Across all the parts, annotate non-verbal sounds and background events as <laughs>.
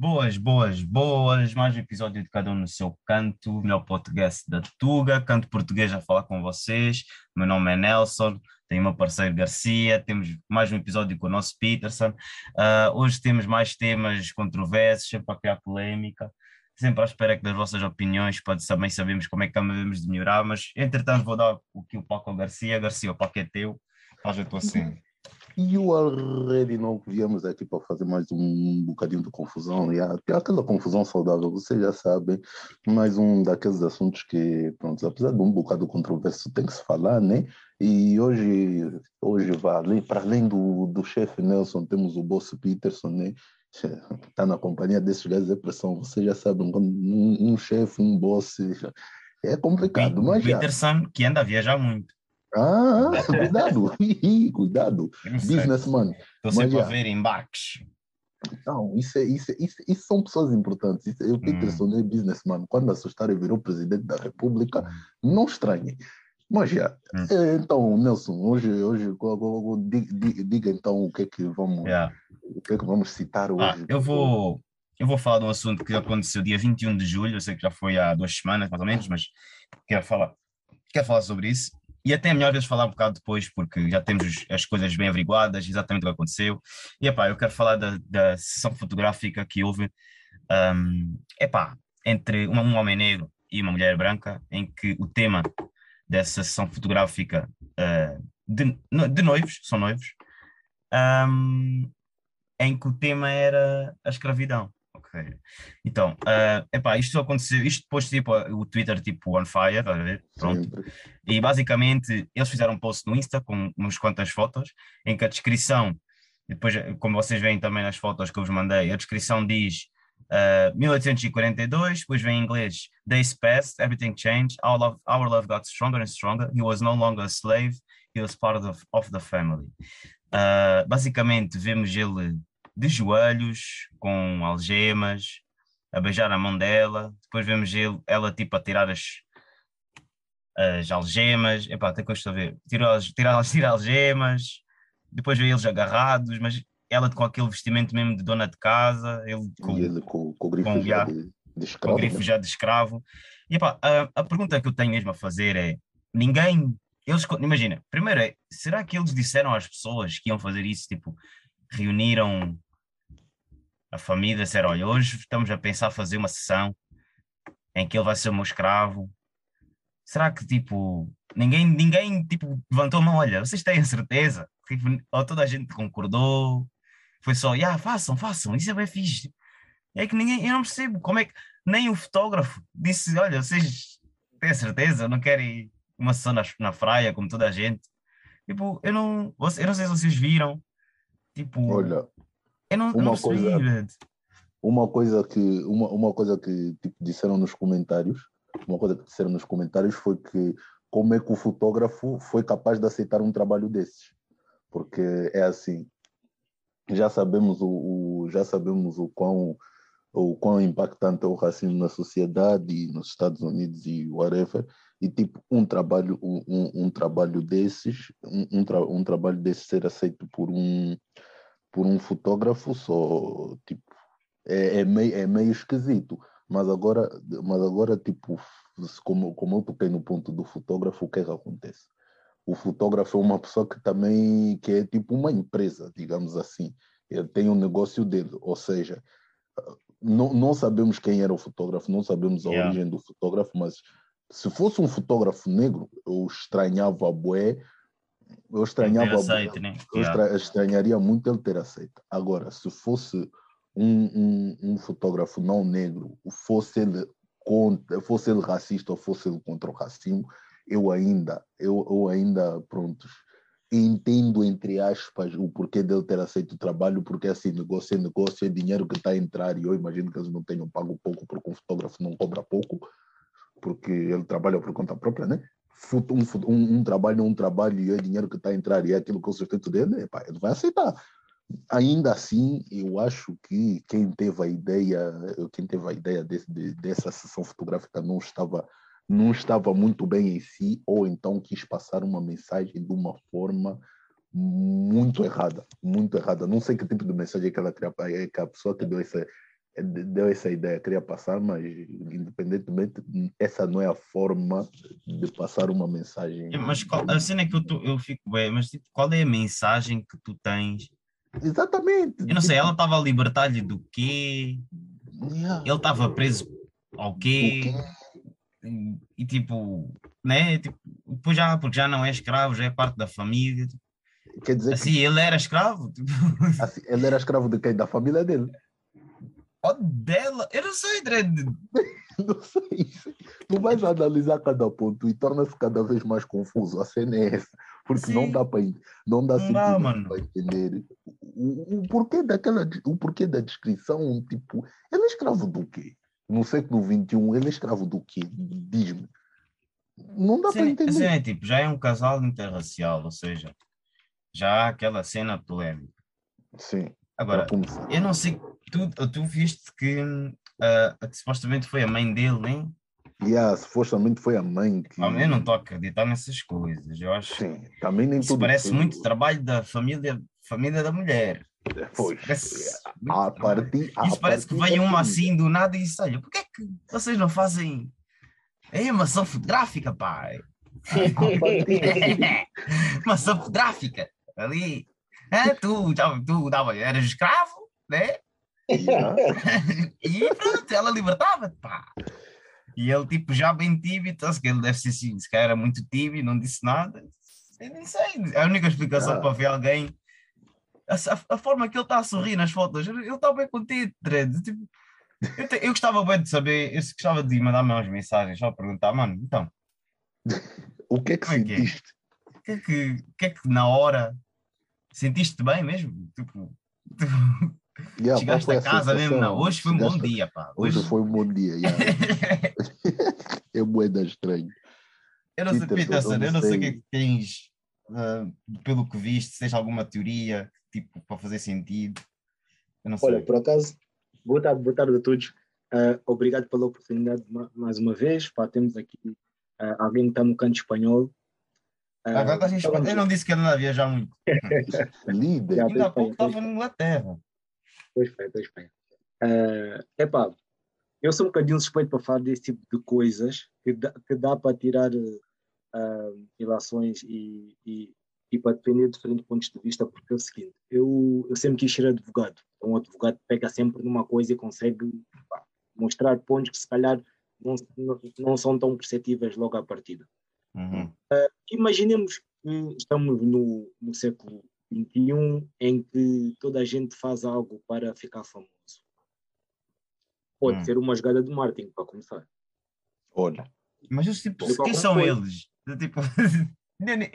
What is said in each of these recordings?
Boas, boas, boas. Mais um episódio de cada um no seu canto, melhor podcast da Tuga, canto português a falar com vocês. Meu nome é Nelson, tenho meu parceiro Garcia, temos mais um episódio com o nosso Peterson. Uh, hoje temos mais temas controversos, sempre a criar polémica, sempre à espera das vossas opiniões, pode também sabemos como é que devemos de melhorar, mas entretanto vou dar o que o Paco ao Garcia. Garcia, o Paco é teu, faz a tua cena. You already know que viemos aqui para fazer mais um bocadinho de confusão. E aquela confusão saudável, vocês já sabem, mais um daqueles assuntos que, pronto, apesar de um bocado controverso, tem que se falar, né? E hoje, hoje vai para além do, do chefe Nelson, temos o boss Peterson, né? Está na companhia desses gajos de pressão. Vocês já sabem, um, um chefe, um boss, é complicado. Mas Peterson, já... que anda a viajar muito. Ah, cuidado, <laughs> cuidado. Businessman. Estou sempre a ver embarques. Não, isso, é, isso, é, isso, isso são pessoas importantes. Isso, eu, Peterson, hum. é businessman. Quando assustar e virou presidente da República, não estranhe. Mas já, hum. É, então, Nelson, hoje, hoje diga, diga, então o que é que vamos, yeah. o que é que vamos citar ah, hoje. Ah, eu vou, eu vou falar de um assunto que aconteceu dia 21 de julho, eu sei que já foi há duas semanas, mais ou menos, mas quero falar, quero falar sobre isso. E até é melhor vezes falar um bocado depois, porque já temos as coisas bem averiguadas, exatamente o que aconteceu. E epá, eu quero falar da, da sessão fotográfica que houve um, epá, entre um, um homem negro e uma mulher branca, em que o tema dessa sessão fotográfica uh, de, de, noivos, são noivos, um, em que o tema era a escravidão. Ok. Então, uh, epá, isto aconteceu, isto depois tipo o Twitter tipo on fire, a ver? Pronto. Sempre. E basicamente eles fizeram um post no Insta com umas quantas fotos, em que a descrição, depois, como vocês veem também nas fotos que eu vos mandei, a descrição diz uh, 1842, depois vem em inglês, Days passed, everything changed, our love, our love got stronger and stronger, he was no longer a slave, he was part of, of the family. Uh, basicamente vemos ele de joelhos, com algemas, a beijar a mão dela. Depois vemos ele, ela tipo a tirar as, as algemas. Epá, até que eu estou a ver. Tira, tira, <laughs> tira algemas. Depois vê eles agarrados, mas ela com aquele vestimento mesmo de dona de casa. Ele com, e ele com, com o grifo com, já, de, de escravo. Com grifo né? já de escravo. E epá, a, a pergunta que eu tenho mesmo a fazer é: ninguém. Eles, imagina, primeiro é, será que eles disseram às pessoas que iam fazer isso, tipo, reuniram a família, disseram, olha, hoje estamos a pensar fazer uma sessão em que ele vai ser o meu escravo. Será que, tipo, ninguém, ninguém, tipo, levantou a mão, olha, vocês têm certeza? Tipo, ou toda a gente concordou? Foi só, yeah, façam, façam, isso é bem fixe. É que ninguém, eu não percebo como é que, nem o fotógrafo disse, olha, vocês têm certeza, não querem uma sessão na, na praia, como toda a gente. Tipo, eu não, eu não sei se vocês viram, tipo... Olha, eu não, uma não coisa, uma coisa que uma, uma coisa que tipo, disseram nos comentários, uma coisa que disseram nos comentários foi que como é que o fotógrafo foi capaz de aceitar um trabalho desses? Porque é assim, já sabemos o, o já sabemos o quão o quão impactante é o racismo na sociedade nos Estados Unidos e whatever e tipo um trabalho um, um, um trabalho desses um, um, tra, um trabalho desses ser aceito por um por um fotógrafo só, tipo, é, é, meio, é meio esquisito. Mas agora, mas agora tipo, como, como eu toquei no ponto do fotógrafo, o que é que acontece? O fotógrafo é uma pessoa que também que é tipo uma empresa, digamos assim. Ele tem um negócio dele, ou seja, não, não sabemos quem era o fotógrafo, não sabemos a yeah. origem do fotógrafo, mas se fosse um fotógrafo negro, eu estranhava a boé eu estranhava aceito, né? eu yeah. estranharia muito ele ter aceito. Agora, se fosse um, um, um, fotógrafo não negro, fosse ele contra, fosse ele racista ou fosse ele contra o racismo, eu ainda, eu, eu ainda, prontos, entendo, entre aspas, o porquê dele ter aceito o trabalho, porque assim, negócio é negócio, é dinheiro que está a entrar, e eu imagino que eles não tenham pago pouco, porque um fotógrafo não cobra pouco, porque ele trabalha por conta própria, né? Um, um, um trabalho é um trabalho e é dinheiro que está a entrar e é aquilo que é o sustento dele, epá, ele vai aceitar. Ainda assim, eu acho que quem teve a ideia, quem teve a ideia de, dessa sessão fotográfica não estava não estava muito bem em si ou então quis passar uma mensagem de uma forma muito errada, muito errada. Não sei que tipo de mensagem que ela queria, que a pessoa que deu essa deu essa ideia, queria passar, mas independentemente, essa não é a forma de passar uma mensagem. Mas qual, a cena é que eu, tô, eu fico bem, mas tipo, qual é a mensagem que tu tens? Exatamente. Eu não sei, ela estava a libertar-lhe do quê? Yeah. Ele estava preso ao quê? E, e, tipo, né? Tipo, depois já, porque já não é escravo, já é parte da família. Quer dizer Assim, ele era escravo? Tipo, que assim, ele era escravo de quem? Da família dele. Oh, dela? Eu não sei, Dredd. <laughs> Não sei. Tu vais analisar cada ponto e torna-se cada vez mais confuso. A cena é essa. Porque Sim. não dá para não dá Não dá, entender o, o porquê daquela o porquê da descrição, tipo, ele é escravo do quê? No século XXI, ele é escravo do quê? Diz-me. Não dá para entender. cena é tipo, já é um casal interracial, ou seja, já há aquela cena polémica. Sim, Agora, eu não sei, tu, tu viste que, que supostamente foi a mãe dele, hein? Yeah, supostamente foi a mãe que. Ah, Eu não estou a acreditar nessas coisas. Eu acho Sim, também nem isso tudo. parece foi- muito trabalho da família, família da mulher. Pois, Parece muito a partir, a Isso parece que vem uma assim do nada e disse: Olha, porquê é que vocês não fazem é maçã fotográfica, pai? A partir- maçã fotográfica ali. É, tu, tu dava, eras escravo, né? <laughs> E pronto, ela libertava-te, pá. E ele, tipo, já bem tímido, então, se calhar ele deve ser assim, se calhar era muito tímido, não disse nada. Eu nem sei. A única explicação Ah. para ver alguém. A, a- a forma que ele está a sorrir nas fotos, ele está bem contente, Dredd. Tipo, eu, te- eu gostava bem de saber, eu gostava de mandar-me umas mensagens, só perguntar, mano, então, O que é que é é? sentiste? o que é que, o que, é que na hora sentiste bem mesmo? Tipo, tu <laughs> Yeah, chegaste a casa mesmo, não, hoje foi um bom dia, pá. Hoje Hoje, foi um bom dia. yeah. <laughs> é moeda estranho. Eu não sei, Peterson, eu não sei o que é que tens, ah, pelo que viste, se tens alguma teoria, tipo, para fazer sentido. Eu não sei. Olha, por acaso, boa tarde, boa tarde a todos. Ah, obrigado pela oportunidade ma- mais uma vez. Pá, temos aqui ah, alguém que está no canto espanhol. Ah, Agora estávamos- Eu não disse que ele não ia viajar muito. <laughs> Líder. Ainda há pouco estava na Inglaterra. Pois foi, pois foi. É epá, eu sou um bocadinho suspeito para falar desse tipo de coisas que dá, que dá para tirar ah, ilações e, e, e para defender diferentes pontos de vista, porque é o seguinte, eu, eu sempre quis ser advogado. Um advogado pega sempre numa coisa e consegue pá, mostrar pontos que se calhar não, não, não são tão perceptíveis logo à partida. Uhum. Imaginemos que estamos no, no século XXI em que toda a gente faz algo para ficar famoso. Pode Hum. ser uma jogada de marketing, para começar. Olha, Mas os tipos, De quem são coisa. eles? Tipo, <laughs>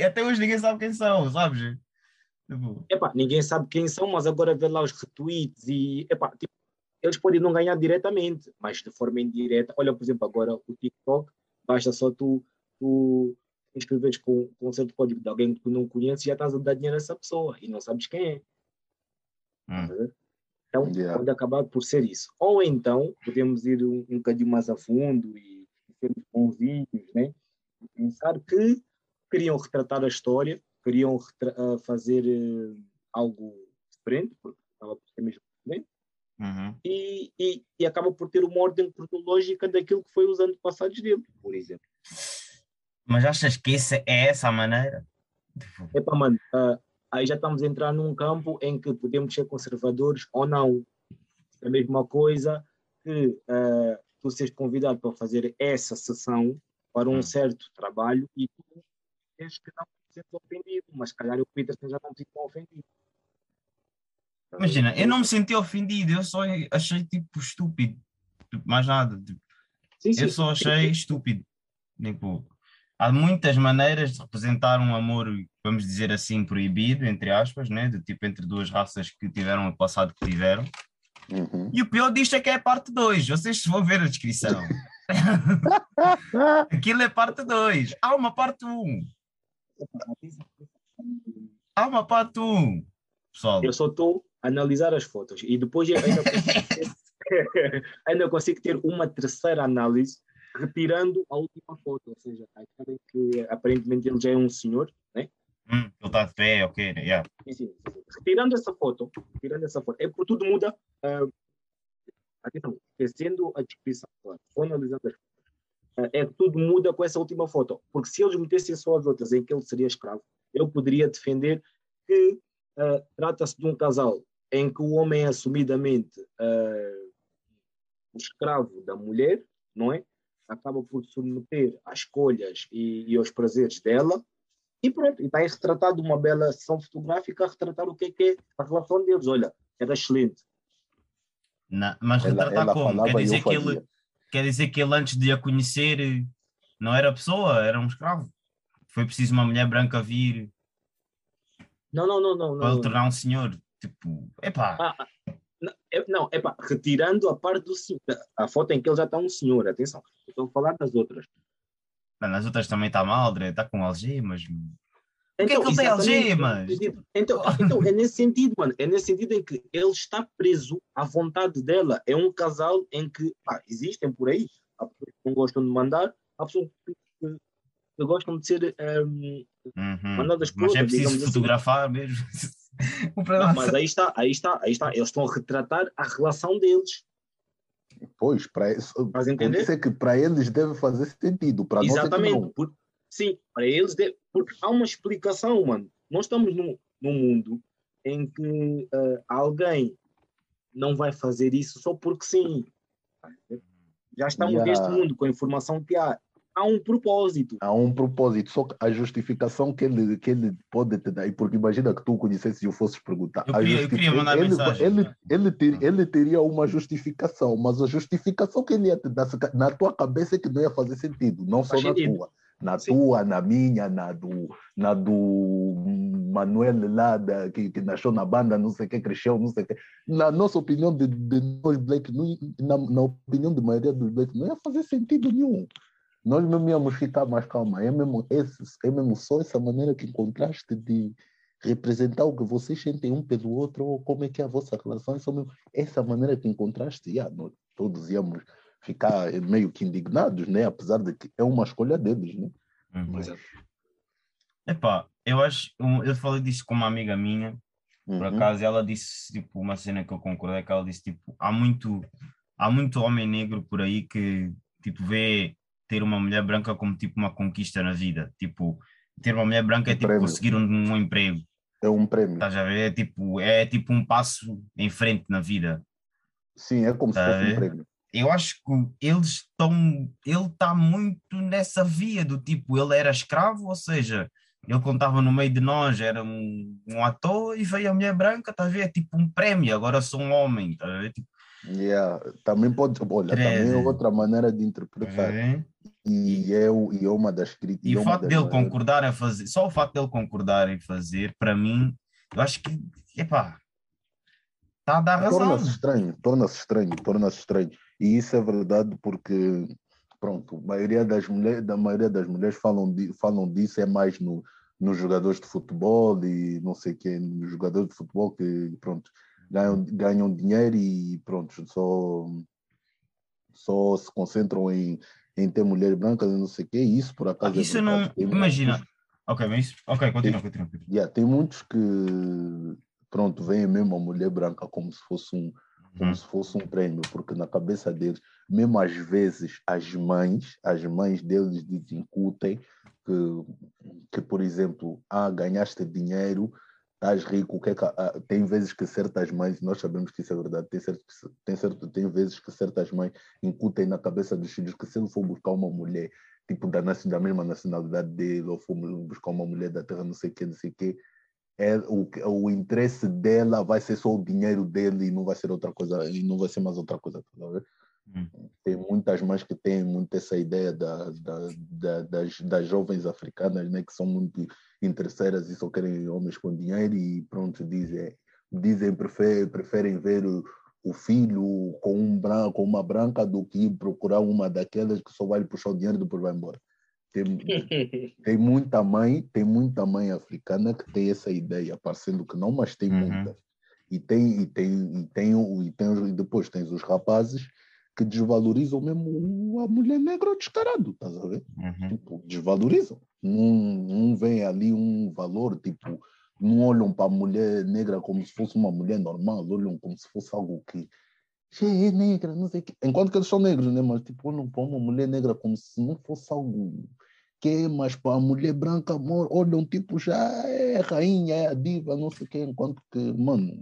até hoje ninguém sabe quem são, sabes? Tipo, Epá, ninguém sabe quem são, mas agora vê lá os retweets e epá, tipo, eles podem não ganhar diretamente, mas de forma indireta. Olha, por exemplo, agora o TikTok, basta só tu, tu inscreveres com, com um certo código de alguém que tu não conheces já estás a dar dinheiro a essa pessoa e não sabes quem é. hum. Então, Yeah. pode acabar por ser isso. Ou então, podemos ir um, um bocadinho mais a fundo e sermos bonzinhos, né? E pensar que queriam retratar a história, queriam retra- ah, fazer eh, algo diferente, porque estava por ser mesmo diferente, Uhum. e, e, e acaba por ter uma ordem cronológica daquilo que foi os anos passados dele, por exemplo. Mas achas que essa é essa a maneira? Tipo, Epá, mano, ah, aí já estamos a entrar num campo em que podemos ser conservadores ou não. É a mesma coisa que ah, tu seres convidado para fazer essa sessão para um Hum. certo trabalho e tu tens que não te sentes ofendido, mas se calhar o Peterson já não te ficou ofendido. Imagina, eu não me senti ofendido, eu só achei tipo estúpido. Tipo, mais nada. Tipo, Sim, sim. eu só achei estúpido. Tipo, há muitas maneiras de representar um amor, vamos dizer assim, proibido, entre aspas, né? De tipo entre duas raças que tiveram o passado que tiveram. uhum. E o pior disto é que é a parte 2. Vocês vão ver a descrição. <laughs> Aquilo é parte 2. Há uma parte 1. Um. Há uma parte 1. Um. Pessoal, Eu só estou a analisar as fotos e depois ainda consigo, ter, <laughs> ainda consigo ter uma terceira análise retirando a última foto, ou seja, em que aparentemente ele já é um senhor, né? hum, ele está de pé, ok. Yeah. Sim, sim, sim. Retirando essa foto, retirando essa foto, é por tudo muda ah, atenção, esquecendo a descrição, claro, só analisando as fotos, é que tudo muda com essa última foto. Porque se eles metessem só as outras em que ele seria escravo, eu poderia defender que uh, trata-se de um casal em que o homem é assumidamente uh, escravo da mulher, não é? Acaba por submeter às escolhas e, e aos prazeres dela, e pronto, e está aí retratado uma bela sessão fotográfica a retratar o que é, que é a relação deles. Olha, era excelente. Não, mas ela, retratar ela como? Quer dizer, que ele, quer dizer que ele antes de a conhecer não era pessoa, era um escravo. Foi preciso uma mulher branca vir não, não, não, não. Para ele tornar um senhor. Tipo, epá. Ah, ah não, é pá, retirando a parte do senhor, a foto em que ele já está um senhor, atenção, estou a falar das outras. Mas nas outras também está mal, está com algemas. Então, o que é então, que ele tem algemas? Então, então, é nesse sentido, mano, é nesse sentido em que ele está preso à vontade dela. É um casal em que pá, existem por aí, há pessoas que não gostam de mandar, há pessoas que, que, que gostam de ser um, uhum. mandadas por Mas é preciso assim. fotografar assim. mesmo. <laughs> <laughs> Não, mas aí está, aí está, aí está. Eles estão a retratar a relação deles. Pois, para isso, é que para eles deve fazer sentido. Para Exatamente. Nós é por, sim, para eles deve, porque há uma explicação, mano. Nós estamos num, num mundo em que uh, alguém não vai fazer isso só porque sim. Já estamos yeah. neste mundo com a informação que há há um propósito. Há um propósito, só que a justificação que ele, que ele pode te dar, porque imagina que tu o conhecesse e eu fosses perguntar. Eu queria, eu queria mandar ele, mensagem. Ele, ele, ter, ele teria uma justificação, mas a justificação que ele ia te dar na tua cabeça é que não ia fazer sentido, não só na tua. Na Sim. tua, na minha, na do, na do Manuel lá, da, que, que nasceu na banda, não sei o que, cresceu, não sei o que. Na nossa opinião de, de nós Black, na, na opinião de maioria dos Black, não ia fazer sentido nenhum nós mesmo íamos ficar mais calma. É mesmo, esse, é mesmo só essa maneira que encontraste de representar o que vocês sentem um pelo outro, ou como é que é a vossa relação. Essa, mesmo, essa maneira que encontraste, yeah, nós todos íamos ficar meio que indignados, né? apesar de que é uma escolha deles. Né? Uhum. Mas... Epá, eu acho, eu falei disso com uma amiga minha, por uhum. acaso, ela disse, tipo, uma cena que eu concordei, que ela disse, tipo, há muito, há muito homem negro por aí que, tipo, vê ter uma mulher branca como tipo uma conquista na vida. Tipo, ter uma mulher branca é um é tipo prémio. conseguir um, um, emprego. É um prêmio. Estás a ver? É tipo, é tipo um passo em frente na vida. Sim, é como se fosse um prêmio. Eu acho que eles estão. Ele está muito nessa via do tipo, ele era escravo, ou seja, ele contava no meio de nós, era um, um ator e veio a mulher branca, está a ver? É tipo um prémio, agora sou um homem, está a ver? Tipo, Yeah. Também pode, olha, também é outra maneira de interpretar. É. E, é, e é uma das críticas. E o fato dele concordar a fazer, só o fato dele concordar em fazer, para mim, eu acho que, epá, está a dar razão. Torna-se estranho, torna-se estranho, torna-se estranho. E isso é verdade porque, pronto, a maioria das mulheres, da maioria das mulheres falam, de, falam disso, é mais no, nos jogadores de futebol e não sei quem, nos jogadores de futebol que, pronto, ganham, ganham dinheiro e pronto, só, só se concentram em, em ter mulheres brancas e não sei o quê, e isso por acaso. É isso é não. Imagina. Muitos, ok, mas ok, continua, tem, continua. Yeah, tem muitos que pronto, veem mesmo a mulher branca como se fosse um como uhum. se fosse um prêmio, porque na cabeça deles, mesmo às vezes as mães, as mães deles incutem que, que por exemplo, ah, ganhaste dinheiro, estás rico, o que é que, ah, tem vezes que certas mães, nós sabemos que isso é verdade, tem, certo, tem, certo, tem vezes que certas mães incutem na cabeça dos filhos que se ele for buscar uma mulher, tipo da, da mesma nacionalidade dele, ou for buscar uma mulher da terra, não sei o que, não sei o que, é, o, o interesse dela vai ser só o dinheiro dele e não vai ser outra coisa, e não vai ser mais outra coisa, tá hum. Tem muitas mães que têm muito essa ideia da, da, da, das, das jovens africanas, né, que são muito interesseiras e só querem homens com dinheiro e pronto, dizem, dizem preferem, preferem ver o, o filho com, um branco, uma branca do que procurar uma daquelas que só vai puxar o dinheiro e depois vai embora. Tem, <laughs> tem muita mãe, tem muita mãe africana que tem essa ideia, parecendo que não, mas tem uhum. muitas. E tem, e tem, e tem, e tem, e depois tens os rapazes que desvalorizam mesmo a mulher negra descarado, estás a ver? Uhum. Tipo, desvalorizam. Não, não vem ali um valor, tipo, não olham para a mulher negra como se fosse uma mulher normal, olham como se fosse algo que é negra, não sei o quê. Enquanto que eles são negros, né? Mas tipo, olham para uma mulher negra como se não fosse algo que é, mas para a mulher branca, olham tipo, já é rainha, é a diva, não sei o quê. Enquanto que, mano,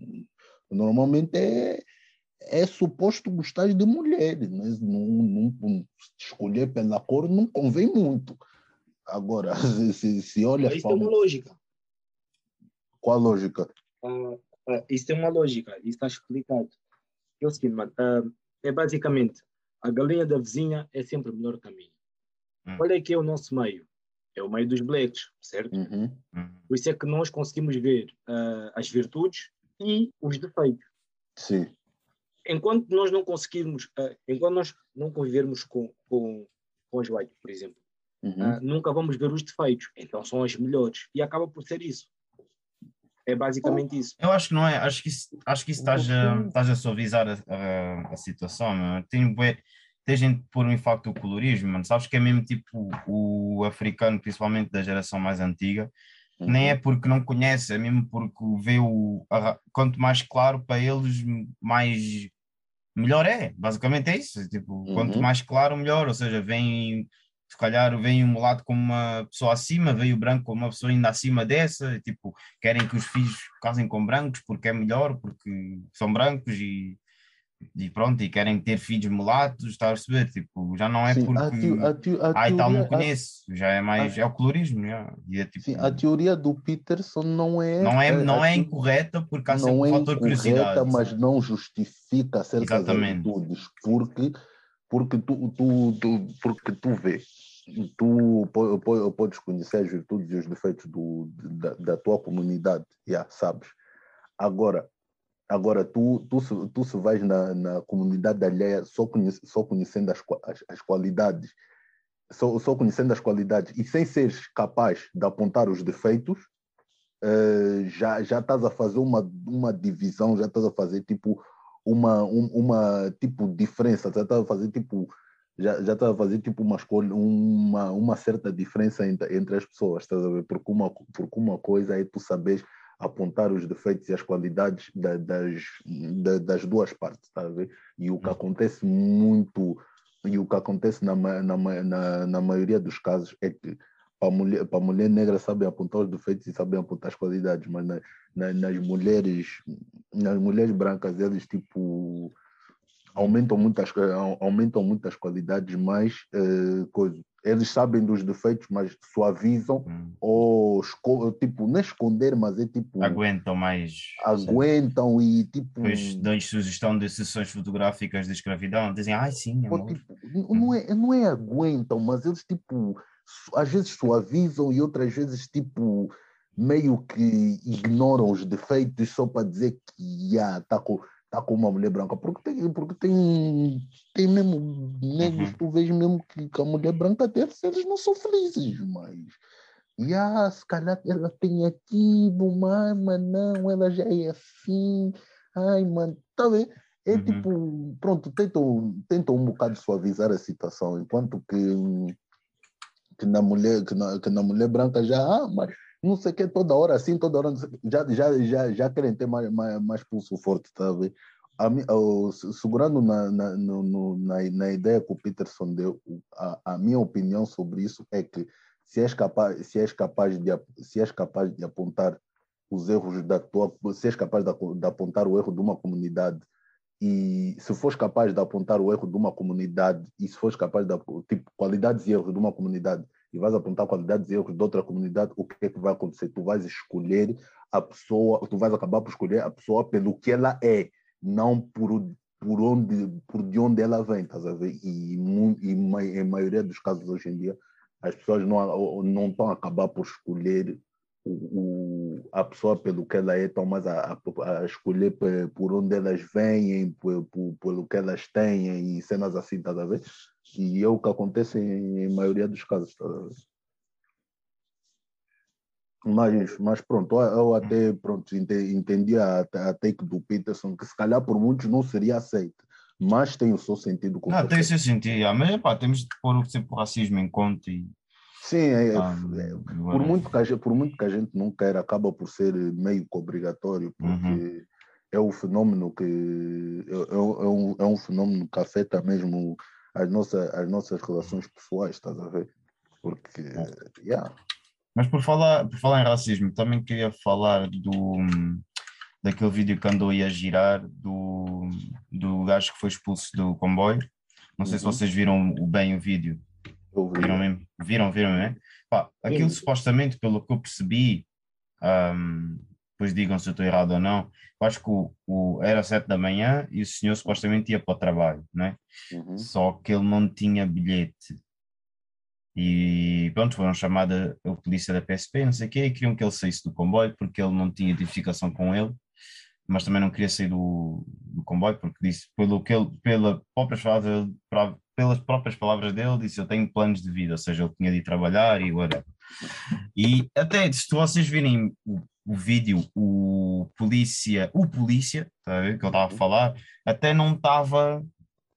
normalmente é, é suposto gostar de mulheres, né? não, não, não, escolher pela cor não convém muito. Agora, <laughs> se, se olha. Isso tem uma lógica. Qual a lógica? Uh, uh, isso tem uma lógica, isso está explicado. É o seguinte, mano, uh, é basicamente a galinha da vizinha é sempre o melhor caminho. Hum. Olha aqui é o nosso meio, é o meio dos blacks, certo? Uhum. Uhum. Por isso é que nós conseguimos ver as virtudes e os defeitos. Sim. Enquanto nós não conseguirmos, enquanto nós não convivermos com, com, com os whites, por exemplo, uhum. nunca vamos ver os defeitos. Então são as melhores. E acaba por ser isso. É basicamente isso. Eu acho que não é, acho que isso, acho que isso estás, a, estás a suavizar a, a, a situação, meu. Tem, tem gente por um facto do colorismo, mano. Sabes que é mesmo tipo o africano, principalmente da geração mais antiga, uhum. nem é porque não conhece, é mesmo porque vê o. Quanto mais claro para eles, mais melhor é. Basicamente é isso. Tipo, uhum. quanto mais claro, melhor. Ou seja, vem se calhar vem o mulato como uma pessoa acima, veio o branco como uma pessoa ainda acima dessa, tipo, querem que os filhos casem com brancos porque é melhor, porque são brancos e, e pronto, e querem ter filhos mulatos, está a perceber? Tipo, já não é sim, porque. A teo, a teo, a ah, e tal, não conheço, já é mais. é o colorismo, já. É, tipo, sim, a teoria do Peterson não é. Não é, não é incorreta porque há sempre um é fator curiosidade. mas não justifica certas Exatamente. atitudes, porque porque tu, tu, tu, porque tu vês tu podes conhecer as virtudes e os defeitos do, da, da tua comunidade, yeah, sabes? Agora, agora tu, tu, tu se vais na, na comunidade alheia só, conhece, só conhecendo as, as, as qualidades, só, só conhecendo as qualidades e sem seres capaz de apontar os defeitos, uh, já, já estás a fazer uma, uma divisão, já estás a fazer tipo uma, um, uma tipo diferença, já estás a fazer tipo já, já está a fazer tipo uma escolha, uma, uma certa diferença entre, entre as pessoas, estás a ver? Porque uma, porque uma coisa é tu saberes apontar os defeitos e as qualidades da, das, da, das duas partes, ver? E o que hum. acontece muito, e o que acontece na, na, na, na maioria dos casos é que para a mulher, para a mulher negra sabem apontar os defeitos e sabem apontar as qualidades, mas na, na, nas mulheres nas mulheres brancas eles tipo aumentam muitas, aumentam muitas qualidades, mas uh, coisa, eles sabem dos defeitos, mas suavizam hum. ou tipo, não é esconder, mas é tipo. Aguentam mais. Aguentam sabe? e tipo. Depois dão sugestão de sessões fotográficas de escravidão, dizem, ai sim. tipo, não, é, não é aguentam, mas eles tipo, às vezes suavizam e outras vezes tipo meio que ignoram os defeitos só para dizer que já está com tá com uma mulher branca, porque tem, porque tem, tem mesmo negros, uhum. tu vês mesmo que, que a mulher branca deve eles não são felizes, mas e ah, se calhar ela tem aquilo, mas, mas não, ela já é assim, ai, mano, tá vendo? É uhum. tipo, pronto, tentam, tentam um bocado suavizar a situação, enquanto que, que, na, mulher, que, na, que na mulher branca já, ah, mas não sei o que, toda hora assim, toda hora, já, já, já, já querem ter mais, mais, mais pulso forte, tá a ver? A, a, segurando na, na, no, na, na ideia que o Peterson deu, a, a minha opinião sobre isso é que se és capaz, se és capaz, de, se és capaz de apontar os erros da tua, se és capaz de, de apontar o erro de uma comunidade e se fores capaz de apontar o erro de uma comunidade e se fores capaz de tipo qualidades e erros de uma comunidade e vais apontar qualidades e erros de outra comunidade, o que é que vai acontecer? Tu vais escolher a pessoa, tu vais acabar por escolher a pessoa pelo que ela é, não por, por, onde, por de onde ela vem, estás a ver? E, e em maioria dos casos hoje em dia, as pessoas não, não estão a acabar por escolher o, o, a pessoa pelo que ela é, estão mais a, a, a escolher por onde elas vêm, por, por, pelo que elas têm e cenas assim, estás a ver? E é o que acontece em, maioria dos casos. Tá? Mas, mas pronto, eu até pronto, entendi a, a take do Peterson, que se calhar por muitos não seria aceito, mas tem o seu sentido. Não, tem o seu sentido, mas pá, temos de pôr sempre o racismo em conta. E... Sim, é, ah, é, por, muito que a gente, por muito que a gente não queira, acaba por ser meio que obrigatório, porque uhum. é o fenômeno que é, é, é um, é um fenômeno que afeta mesmo as nossas, as nossas relações pessoais, estás a ver? Porque, É. yeah, Mas por falar, por falar em racismo, também queria falar do daquele vídeo que andou aí a girar do, do gajo que foi expulso do comboio. Não sei se Uhum. vocês viram bem o vídeo. Viram mesmo? Viram, viram, né? Pá, aquilo Sim. supostamente, pelo que eu percebi, ahm, depois digam se eu estou errado ou não, eu acho que o, o- era sete da manhã e o senhor supostamente ia para o trabalho, né? Uhum. Só que ele não tinha bilhete. E pronto, foram chamada a polícia da PSP, não sei o quê, e queriam que ele saísse do comboio porque ele não tinha identificação com ele, mas também não queria sair do, do comboio porque disse, pelo que ele, pela próprias palavras, pra- pelas próprias palavras dele, disse eu tenho planos de vida, ou seja, ele tinha de ir trabalhar e whatever. E até se vocês virem o, o vídeo, o polícia, o polícia, tá a ver, que eu estava a falar, até não estava,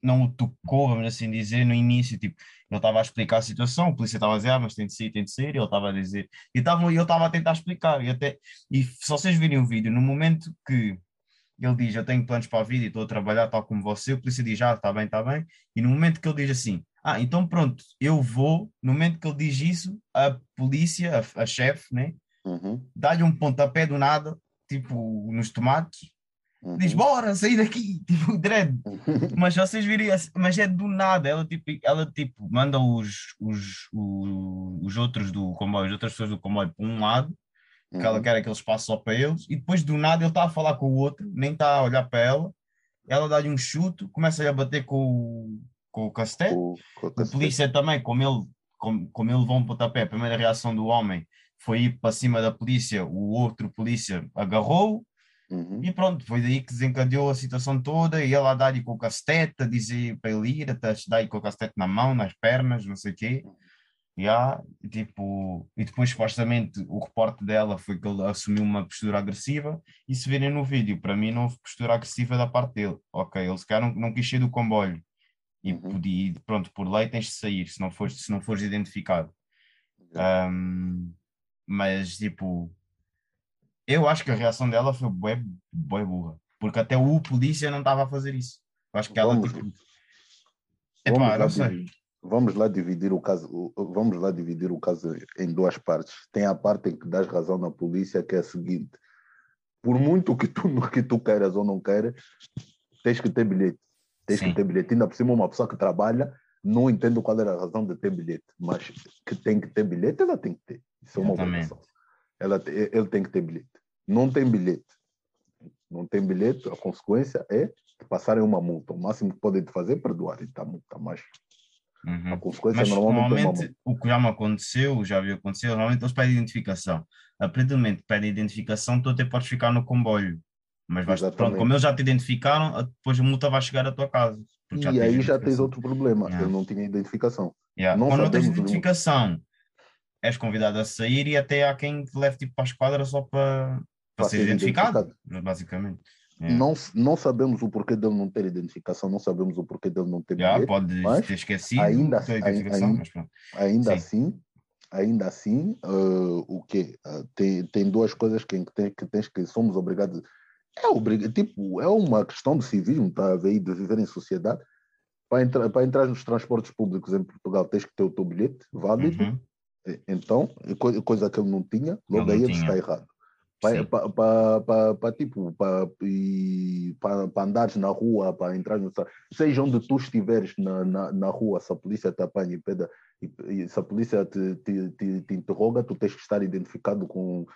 não o tocou, vamos assim dizer, no início, tipo, ele estava a explicar a situação, o polícia estava a dizer, ah, mas tem de sair, tem de sair, e ele estava a dizer, e tava, eu estava a tentar explicar, e até, e se vocês virem o vídeo, no momento que ele diz, eu tenho planos para a vida e estou a trabalhar tal como você, o polícia diz, ah, está bem, está bem, e no momento que ele diz assim, ah, então pronto, eu vou, no momento que ele diz isso, a polícia, a, a chefe, né, Uhum. dá-lhe um pontapé do nada, tipo, nos tomates, Uhum. diz, bora, sair daqui, <laughs> tipo, dread, <laughs> mas vocês virem, assim, mas é do nada, ela tipo, ela, tipo manda os, os, o- os outros do comboio, as outras pessoas do comboio para um lado, que ela Uhum. quer aquele espaço só para eles, e depois do nada ele está a falar com o outro, nem está a olhar para ela, ela dá-lhe um chute, começa a bater com o, com o com a o polícia também, como ele, como, como ele levou um pontapé, a primeira reação do homem foi ir para cima da polícia, o outro polícia agarrou Uhum. e pronto, foi daí que desencadeou a situação toda e ela a dar-lhe com o castete, a dizer para ele ir, até dar-lhe com o castete na mão, nas pernas, não sei o quê. Yeah, e, tipo, e depois supostamente o reporte dela foi que ele assumiu uma postura agressiva e se virem no vídeo, para mim não houve postura agressiva da parte dele. Ok, ele se calhar não, não quis sair do comboio e Uhum. podia, pronto, por lei tens de sair se não fores, se não fores identificado. Um, mas tipo, eu acho que a reação dela foi bué, bué burra, porque até o polícia não estava a fazer isso. Eu acho que ela Vamos- tipo, Vamos epá, lá, dividir, vamos lá dividir o caso. Vamos lá dividir o caso em duas partes. Tem a parte em que dás razão na polícia, que é a seguinte: por muito que tu, que tu queiras ou não queiras, tens que ter bilhete. Tens Sim. que ter bilhete. Ainda por cima, uma pessoa que trabalha não entendo qual era a razão de ter bilhete, mas que tem que ter bilhete, ela tem que ter. Isso é uma obrigação. Ela, ele tem que ter bilhete. Não tem bilhete. Não tem bilhete, a consequência é passarem uma multa. O máximo que podem te fazer é perdoar e tá multa, mas Uhum. a consequência Mas normalmente, é normalmente o que já me aconteceu, já viu acontecer, normalmente eles pedem identificação. A partir do momento que pedem identificação, tu até podes ficar no comboio. Mas vais, pronto, como eles já te identificaram, a- depois a multa vai chegar à tua casa. E aí já tens outro problema. Yeah. Ele não tinha identificação. Yeah. não Quando não tens identificação, és convidado a sair e até há quem te leve tipo, para a esquadra só para, para ser ser identificado, basicamente. Yeah. Não, não sabemos o porquê dele não ter identificação, não sabes o porquê dele não ter Yeah, bilhete. pode mas ter esquecido ainda- a tua ai- identificação, ainda- mas pronto. Ainda Sim. assim, ainda assim, ah, o quê? Ah, tem, tem duas coisas que, que, tem- que tens que somos obrigados. É, obriga, tipo, é uma questão de civismo, tá a ver, de viver em sociedade. Para entrar, para entrar nos transportes públicos em Portugal, tens que ter o teu bilhete válido. Uhum. Então, coi- coisa que ele não tinha, logo Ele aí ele está errado. Para, tipo, para, andares na rua, para entrar no. Seja onde tu estiveres na, na, na rua, se a polícia te apanha e, peda, e, e se a polícia te, te, te, te interroga, tu tens que estar identificado com,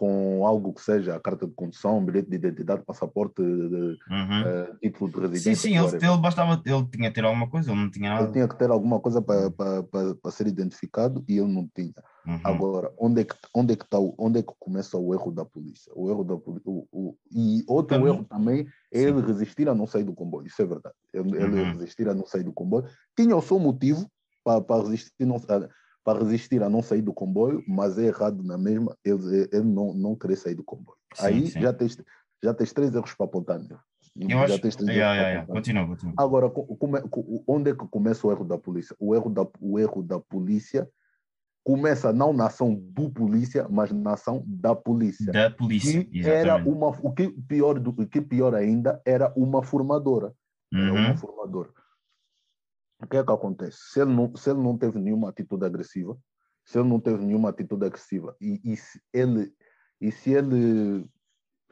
com algo que seja a carta de condução, bilhete de identidade, passaporte, de- Uhum. eh, título de Sim, residência. sim, ele, whatever. ele bastava, ele tinha que ter alguma coisa, ele não tinha Ele nada. tinha que ter alguma coisa para, para, para, para ser identificado e ele não tinha. Uhum. Agora, onde é que onde é que tá, o- onde é que começa o erro da polícia? O erro da o, o, e outro Também- erro também é Sim. ele resistir a não sair do comboio. Isso é verdade. Ele, ele Uhum. resistir a não sair do comboio. Tinha o seu motivo para, para resistir não, a- para resistir a não sair do comboio, mas é errado na mesma ele, ele não, não querer sair do comboio. Sim, Aí sim. já tens já tens três erros para apontar nele. Eu já acho. tens três Yeah, erros yeah, yeah. Continua, continua. Agora, onde é que começa o erro da polícia? O erro da, o erro da polícia começa não na ação do polícia, mas na ação da polícia. Da polícia, E era uma, o que pior do o que pior ainda era uma formadora. Era uma Uhum. formadora. O que é que acontece? Se ele não, se ele não teve nenhuma atitude agressiva, se ele não teve nenhuma atitude agressiva e, e se ele e se ele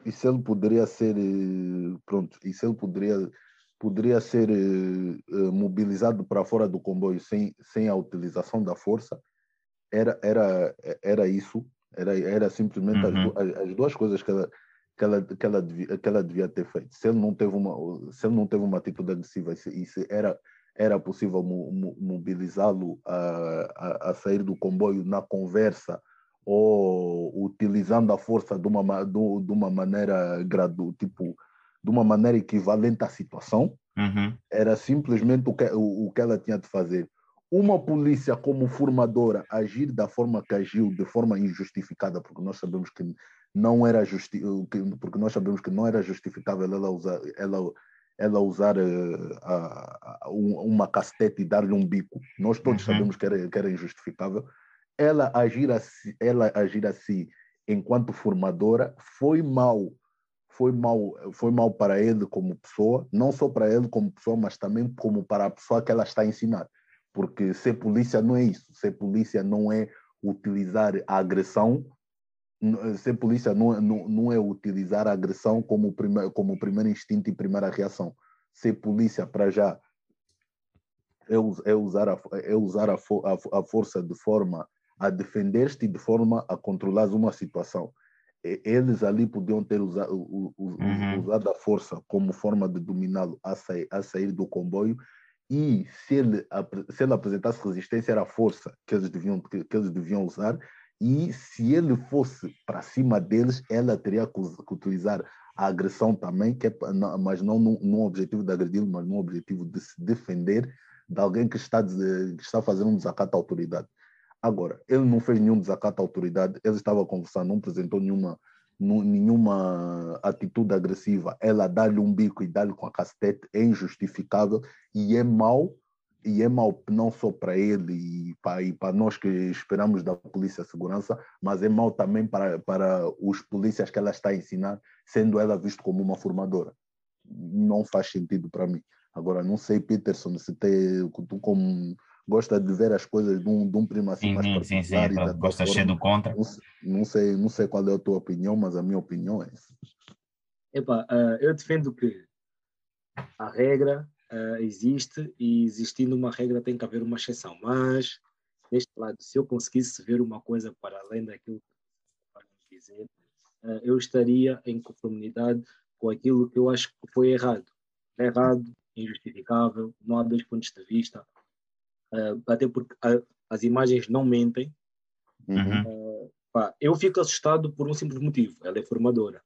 e se ele poderia ser eh, pronto e se ele poderia poderia ser eh, mobilizado para fora do comboio sem sem a utilização da força era era era isso era era simplesmente as, Uhum. as, as duas coisas que ela que ela, que, ela devia, que ela devia ter feito. Se ele não teve uma, se ele não teve uma atitude agressiva e se, e se era, era possível mo- mo- mobilizá-lo a, a, a sair do comboio na conversa ou utilizando a força de uma, ma- do- de uma maneira gradu, tipo, de uma maneira equivalente à situação, Uhum. era simplesmente o que, o, o que ela tinha de fazer. Uma polícia como formadora agir da forma que agiu, de forma injustificada, porque nós sabemos que não era justi que- porque nós sabemos que não era justificável ela usar ela ela usar a- um- uma castete e dar-lhe um bico. Nós todos Uhum. sabemos que era, que era injustificável. Ela agir assim, ela agir assim enquanto formadora foi mal foi mal, foi mal para ele como pessoa, não só para ele como pessoa, mas também como para a pessoa que ela está a ensinar. Porque ser polícia não é isso. Ser polícia não é utilizar a agressão. N- Ser polícia não, é- não, não é utilizar a agressão como, prime, como primeiro instinto e primeira reação. Ser polícia, para já, é, é usar, a, é usar a, a, a força de forma a defender-te e de forma a controlar uma situação eles ali podiam ter usa, u- u- Uhum. usado a força como forma de dominá-lo a sair, a sair do comboio e se ele, se ele apresentasse resistência era a força que eles deviam, que, que eles deviam usar e se ele fosse para cima deles ela teria que, utilizar a agressão também, que é, mas não num, objetivo de agredi-lo, mas num objetivo de se defender de alguém que está, que está fazendo um desacato à autoridade. Agora, ele não fez nenhum desacato à autoridade, ele estava conversando, não apresentou nenhuma, nenhuma atitude agressiva. Ela dá-lhe um bico e dá-lhe com a castete é injustificável e é mau, e é mau não só para ele e para, e para nós que esperamos da Polícia Segurança, mas é mau também para, para os polícias que ela está a ensinar, sendo ela vista como uma formadora. Não faz sentido para mim. Agora, não sei, Peterson, se tem, tu como gosta de ver as coisas de um, de um primo assim Sim, mais sim, sim, sim. da Gosta de ser forma. do contra. Não, não sei, não sei qual é a tua opinião, mas a minha opinião é essa. Epá, ah, eu defendo que a regra ah, existe e existindo uma regra tem que haver uma exceção. Mas, deste lado, se eu conseguisse ver uma coisa para além daquilo que eu dizer, ah, eu estaria em conformidade com aquilo que eu acho que foi errado. Errado, injustificável, não há dois pontos de vista. Ah, até porque as imagens não mentem. Uhum. Pá, eu fico assustado por um simples motivo: ela é formadora.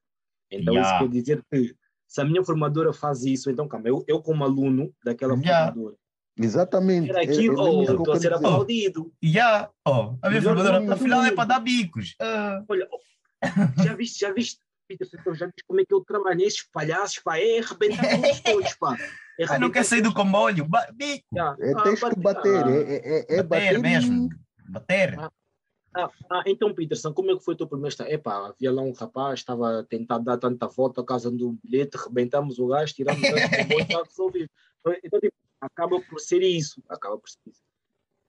Então, Yeah. isso quer dizer que se a minha formadora faz isso, então calma, eu, eu como aluno daquela Yeah. formadora, Exatamente. era aquilo, isso que eu estou a ser dizer. aplaudido. Já, oh, a minha Melhor formadora, afinal é para dar bicos. Ah, Olha, oh, já viste, já viste, Peter, já viste como é que eu trabalho nestes palhaços, pá, é arrebentar todos, todos, pá. É ah, não quer sair do comboio. Bico. Yeah. É, Ah, tens que bater, ah, é, é, é, é bater bater mesmo. Bater. Ah. Ah, então, Peterson, como é que foi o teu primeiro estágio? Epá, havia lá um rapaz, estava a tentar dar tanta volta a casa do bilhete, rebentamos o gás, tiramos o gás, está resolvido. Então, tipo, acaba por ser isso. Acaba por ser isso.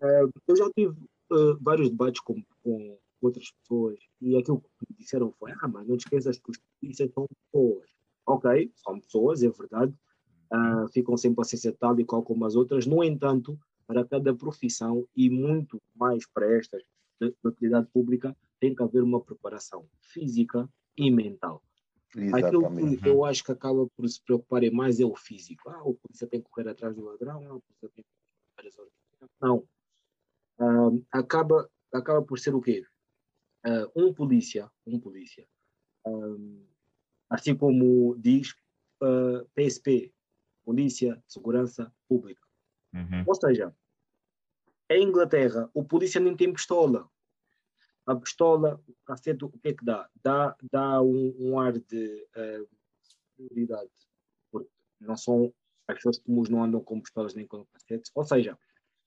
Ah, eu já tive ah, vários debates com, com outras pessoas e aquilo que me disseram foi: ah, mas não te esqueças que os polícias são pessoas. Ok, são pessoas, é verdade. Ah, ficam sem paciência tal e qual como as outras. No entanto, para cada profissão e muito mais para estas da da utilidade pública, tem que haver uma preparação física e mental. Aquilo Exatamente. que eu acho que acaba por se preocuparem mais é o físico. Ah, o polícia tem que correr atrás do ladrão, ah, o polícia tem que correr atrás Não. Ah, acaba, acaba por ser o quê? Ah, um polícia, um polícia, ah, assim como diz ah, PSP, Polícia de Segurança Pública. Uhum. Ou seja, em Inglaterra, o polícia nem tem pistola. A pistola, o cacete, o que é que dá? Dá, dá um, um ar de prioridade. Porque não são, as pessoas comuns não andam com pistolas nem com cacetes. Ou seja,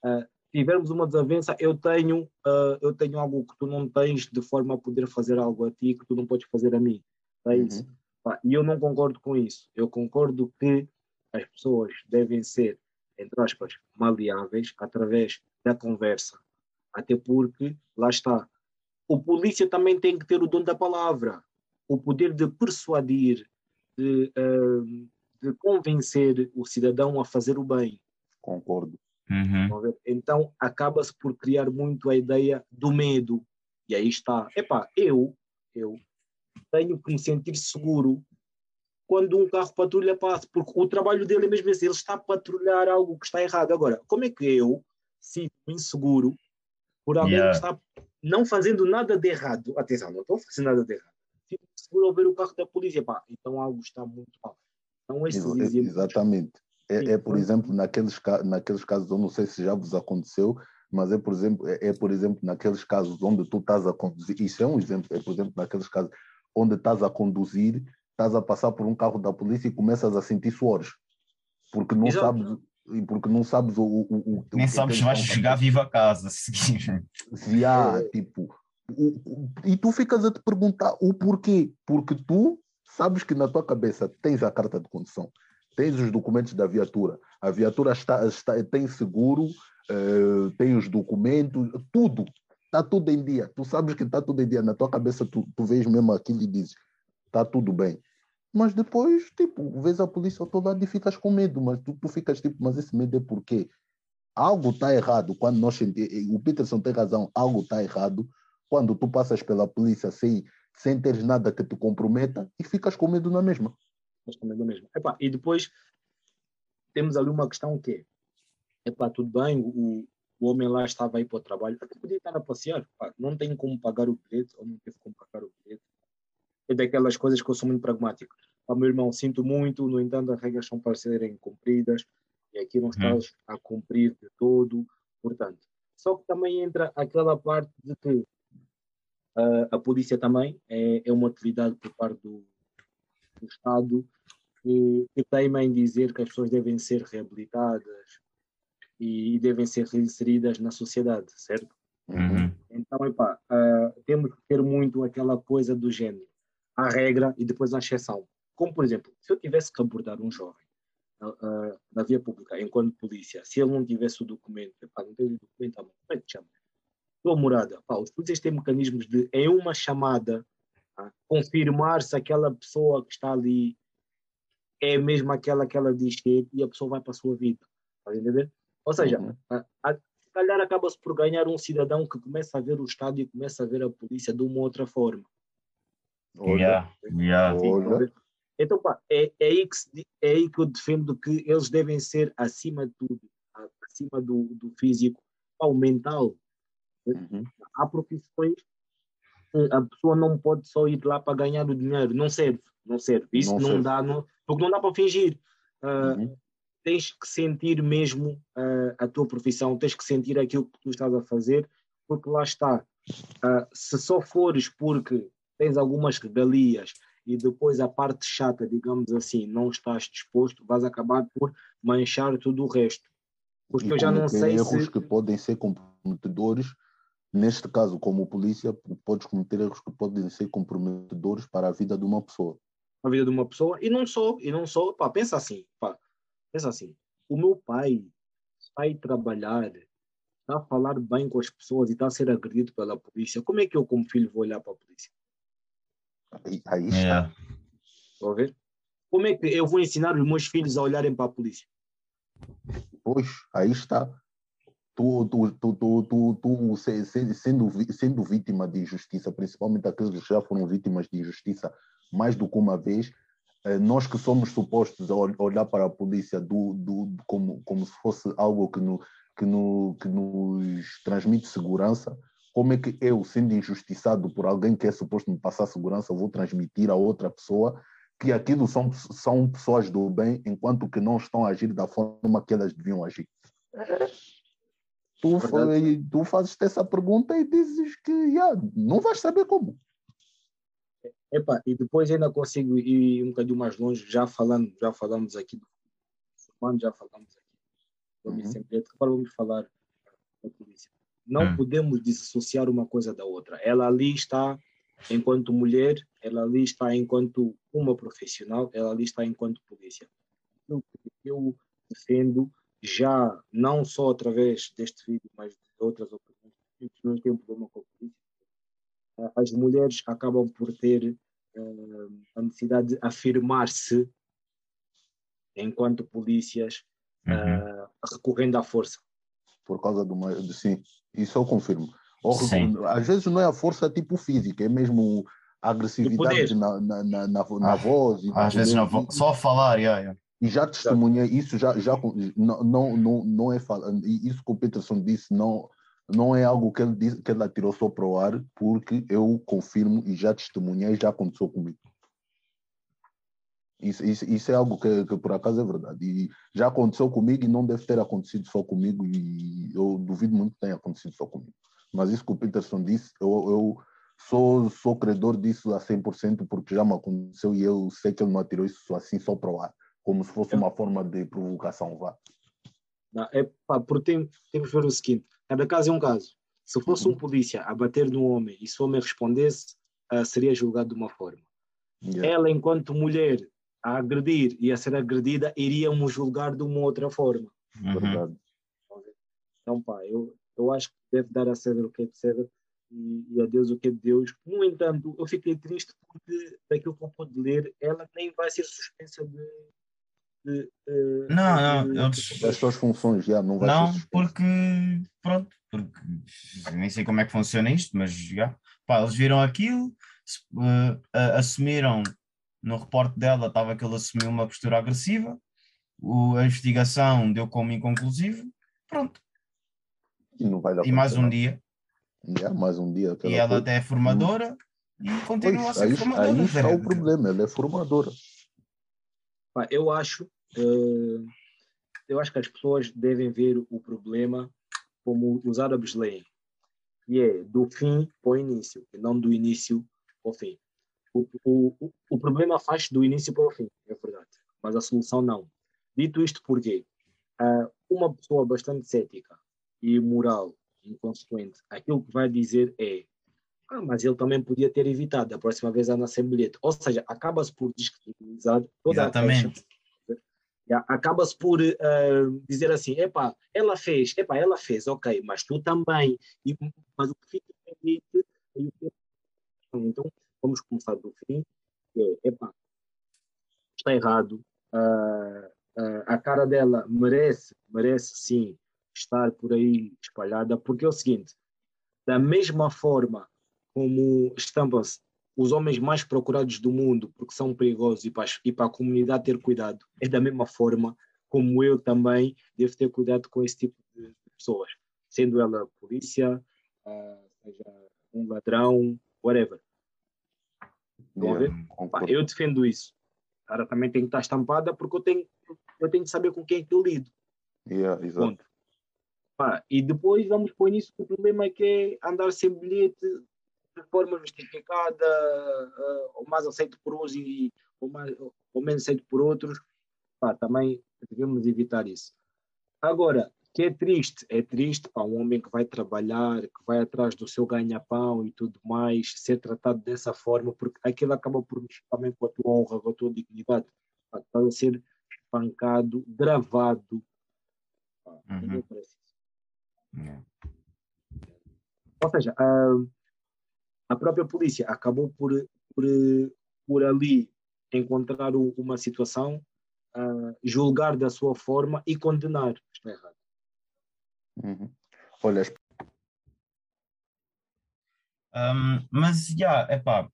eh, tivermos uma desavença, eu tenho, uh, eu tenho algo que tu não tens de forma a poder fazer algo a ti que tu não podes fazer a mim. É isso. Uhum. E eu não concordo com isso. Eu concordo que as pessoas devem ser, entre aspas, maleáveis através da conversa. Até porque, lá está, o polícia também tem que ter o dom da palavra, o poder de persuadir, de, uh, de convencer o cidadão a fazer o bem. Concordo. Uhum. Então acaba-se por criar muito a ideia do medo. E aí está. Epá, eu, eu tenho que me sentir seguro quando um carro patrulha passa, porque o trabalho dele é mesmo esse, ele está a patrulhar algo que está errado. Agora, como é que eu sinto inseguro por alguém yeah. que está não fazendo nada de errado? Atenção, não estou fazendo nada de errado. Sinto seguro ao ver o carro da polícia, pá, então algo está muito mal. Então, estes exemplos, Exatamente. É, é, por exemplo, naqueles, naqueles casos, eu não sei se já vos aconteceu, mas é por exemplo, é, é, por exemplo naqueles casos onde tu estás a conduzir, isso é um exemplo, é por exemplo naqueles casos onde estás a conduzir, estás a passar por um carro da polícia e começas a sentir suores, porque não Exato. sabes porque não sabes o, o, o nem o sabes se vais chegar vivo a casa <laughs> a seguir. Se há, é. tipo, o, e tu ficas a te perguntar o porquê, porque tu sabes que na tua cabeça tens a carta de condução, tens os documentos da viatura, a viatura está, está tem seguro, uh, tem os documentos, tudo, está tudo em dia. Tu sabes que está tudo em dia, na tua cabeça tu, tu vês mesmo aquilo e dizes, está tudo bem. Mas depois, tipo, vês a polícia ao teu lado e ficas com medo, mas tu, tu ficas tipo, mas esse medo é porque algo está errado quando nós o Peterson tem razão, algo está errado quando tu passas pela polícia sem, sem teres nada que te comprometa e ficas com medo na mesma mas também da mesma. Epá, e depois temos ali uma questão que é, epá, tudo bem, o, o homem lá estava aí para o trabalho, até podia estar a passear, não tem como pagar o bilhete, ou não teve como pagar o bilhete. É daquelas coisas que eu sou muito pragmático. Para meu irmão, sinto muito, no entanto, as regras são para serem cumpridas, e aqui não estás hum. a cumprir de todo, portanto. Só que também entra aquela parte de que uh, a polícia também é, é uma atividade por parte do, do Estado que, que teima em dizer que as pessoas devem ser reabilitadas e, devem ser reinseridas na sociedade, certo? Uhum. Então, epá, uh, temos que ter muito aquela coisa do género. A regra e depois a exceção. Como, por exemplo, se eu tivesse que abordar um jovem uh, na via pública, enquanto polícia, se ele não tivesse o documento, epá, não tem o documento, como é que chama? Tua morada. Epá, os polícias têm mecanismos de, em uma chamada, uh, confirmar se aquela pessoa que está ali é mesmo aquela que ela diz que é, e a pessoa vai para a sua vida. Está a entender? Ou seja, uhum. a, a, se calhar acaba-se por ganhar um cidadão que começa a ver o Estado e começa a ver a polícia de uma outra forma. Olha, yeah, yeah. Então, pá, é, é, aí que, é aí que eu defendo que eles devem ser, acima de tudo, acima do, do físico, ao mental. Uhum. Há profissões a pessoa não pode só ir lá para ganhar o dinheiro, não serve, não serve. Isso não, não serve. dá, não, porque não dá para fingir. Uh, uhum. Tens que sentir mesmo uh, a tua profissão, tens que sentir aquilo que tu estás a fazer, porque lá está. Uh, se só fores porque tens algumas regalias e depois a parte chata, digamos assim, não estás disposto, vais acabar por manchar tudo o resto. Porque e eu já não sei erros se... que podem ser comprometedores neste caso, como polícia, podes cometer erros que podem ser comprometedores para a vida de uma pessoa a vida de uma pessoa e não só, e não só, pá, pensa assim, pá, pensa assim, o meu pai sai trabalhar, está a falar bem com as pessoas e está a ser agredido pela polícia, como é que eu como filho vou olhar para a polícia? Aí, aí está. Yeah. Vou ver? Como é que eu vou ensinar os meus filhos a olharem para a polícia? Pois, aí está. Tu, tu, tu, tu, tu, tu sendo, sendo vítima de injustiça, principalmente aqueles que já foram vítimas de injustiça, mais do que uma vez, eh, nós que somos supostos a olhar para a polícia do, do, como, como se fosse algo que, no, que, no, que nos transmite segurança, como é que eu, sendo injustiçado por alguém que é suposto me passar segurança, vou transmitir a outra pessoa que aquilo são, são pessoas do bem, enquanto que não estão a agir da forma que elas deviam agir? Tu, tu fazes essa pergunta e dizes que yeah, não vais saber como. Epa, e depois ainda consigo ir um bocadinho mais longe, já falando, já falamos aqui do Formando, já falamos aqui do uhum. agora vamos falar da polícia. Não hum. podemos dissociar uma coisa da outra. Ela ali está enquanto mulher, ela ali está enquanto uma profissional, ela ali está enquanto polícia. Eu, eu defendo já, não só através deste vídeo, mas de outras opiniões, não tem problema com a polícia. As mulheres acabam por ter uh, a necessidade de afirmar-se enquanto polícias, uhum. uh, recorrendo à força. Por causa do. Sim, isso eu confirmo. Ou, às vezes não é a força tipo física, é mesmo a agressividade na, na, na, na, na ah, voz. às vezes na voz, só falar, yeah, yeah. E já testemunhei isso, já, já não, não, não, não é isso que o Peterson disse, não, não é algo que ele, disse, que ele atirou só para o ar, porque eu confirmo e já testemunhei, já aconteceu comigo. Isso, isso, isso é algo que, que, por acaso é verdade. E já aconteceu comigo e não deve ter acontecido só comigo, e eu duvido muito que tenha acontecido só comigo. Mas isso que o Peterson disse, eu, eu sou, sou credor disso a 100% porque já me aconteceu e eu sei que ele não atirou isso assim só para o ar, como se fosse uma forma de provocação. Vá. Não, é, pá, porque tem, temos que ver o seguinte: cada caso é um caso. Se fosse um uhum. polícia a bater no homem e se o homem respondesse, uh, seria julgado de uma forma. Yeah. Ela, enquanto mulher, a agredir e a ser agredida, iríamos julgar de uma outra forma. Uhum. Então, pá, eu, eu acho que deve dar a César o que é de César e, e a Deus o que é de Deus. No entanto, eu fiquei triste porque, daquilo que eu pude ler, ela nem vai ser suspensa de. de, de não, de, não, eles... das suas funções já não vai Não, porque, pronto, porque nem sei como é que funciona isto, mas já, pá, eles viram aquilo, uh, assumiram no reporte dela estava que ele assumiu uma postura agressiva, o, a investigação deu como inconclusivo, pronto, e não vai dar E mais um dia. Yeah, mais um dia. E ela até é formadora e continua pois, a ser aí, formadora. Aí está o problema, ela é formadora. Eu acho, uh, eu acho que as pessoas devem ver o problema como os árabes leem, e é do fim para o início, e não do início ao fim. O, o, o problema faz do início para o fim, é verdade, mas a solução não. Dito isto, porquê? Uh, uma pessoa bastante cética e moral inconsequente, aquilo que vai dizer é ah, mas ele também podia ter evitado, da próxima vez anda sem bilhete. Ou seja, acaba-se por descredibilizar toda Exatamente. a queixa. Acaba-se por uh, dizer assim, epá, ela fez, epá, ela fez, ok, mas tu também. E, mas o que fica pendente é Então, vamos começar do fim, é, epá, está errado, uh, uh, a cara dela merece, merece sim estar por aí espalhada, porque é o seguinte: da mesma forma como estampam-se os homens mais procurados do mundo porque são perigosos e para, e para a comunidade ter cuidado, é da mesma forma como eu também devo ter cuidado com esse tipo de pessoas, sendo ela polícia, uh, seja um ladrão, whatever. Yeah, eu defendo isso. Cara, também tem que estar estampada porque eu tenho, eu tenho que saber com quem é que eu lido. Yeah, exato. Pá, e depois vamos pôr nisso o problema é que é andar sem bilhete de forma justificada, uh, ou mais aceito por uns e ou, mais, ou menos aceito por outros. Pá, também devemos evitar isso. Agora, que é triste, é triste para um homem que vai trabalhar, que vai atrás do seu ganha-pão e tudo mais, ser tratado dessa forma, porque aquilo acaba por mexer também com a tua honra, com a tua dignidade. Está a ser espancado, gravado. Uhum. É. Ou seja, a, a própria polícia acabou por, por, por ali encontrar uma situação, uh, julgar da sua forma e condenar. Está errado. Uhum. Olha. Um, mas já, é pá,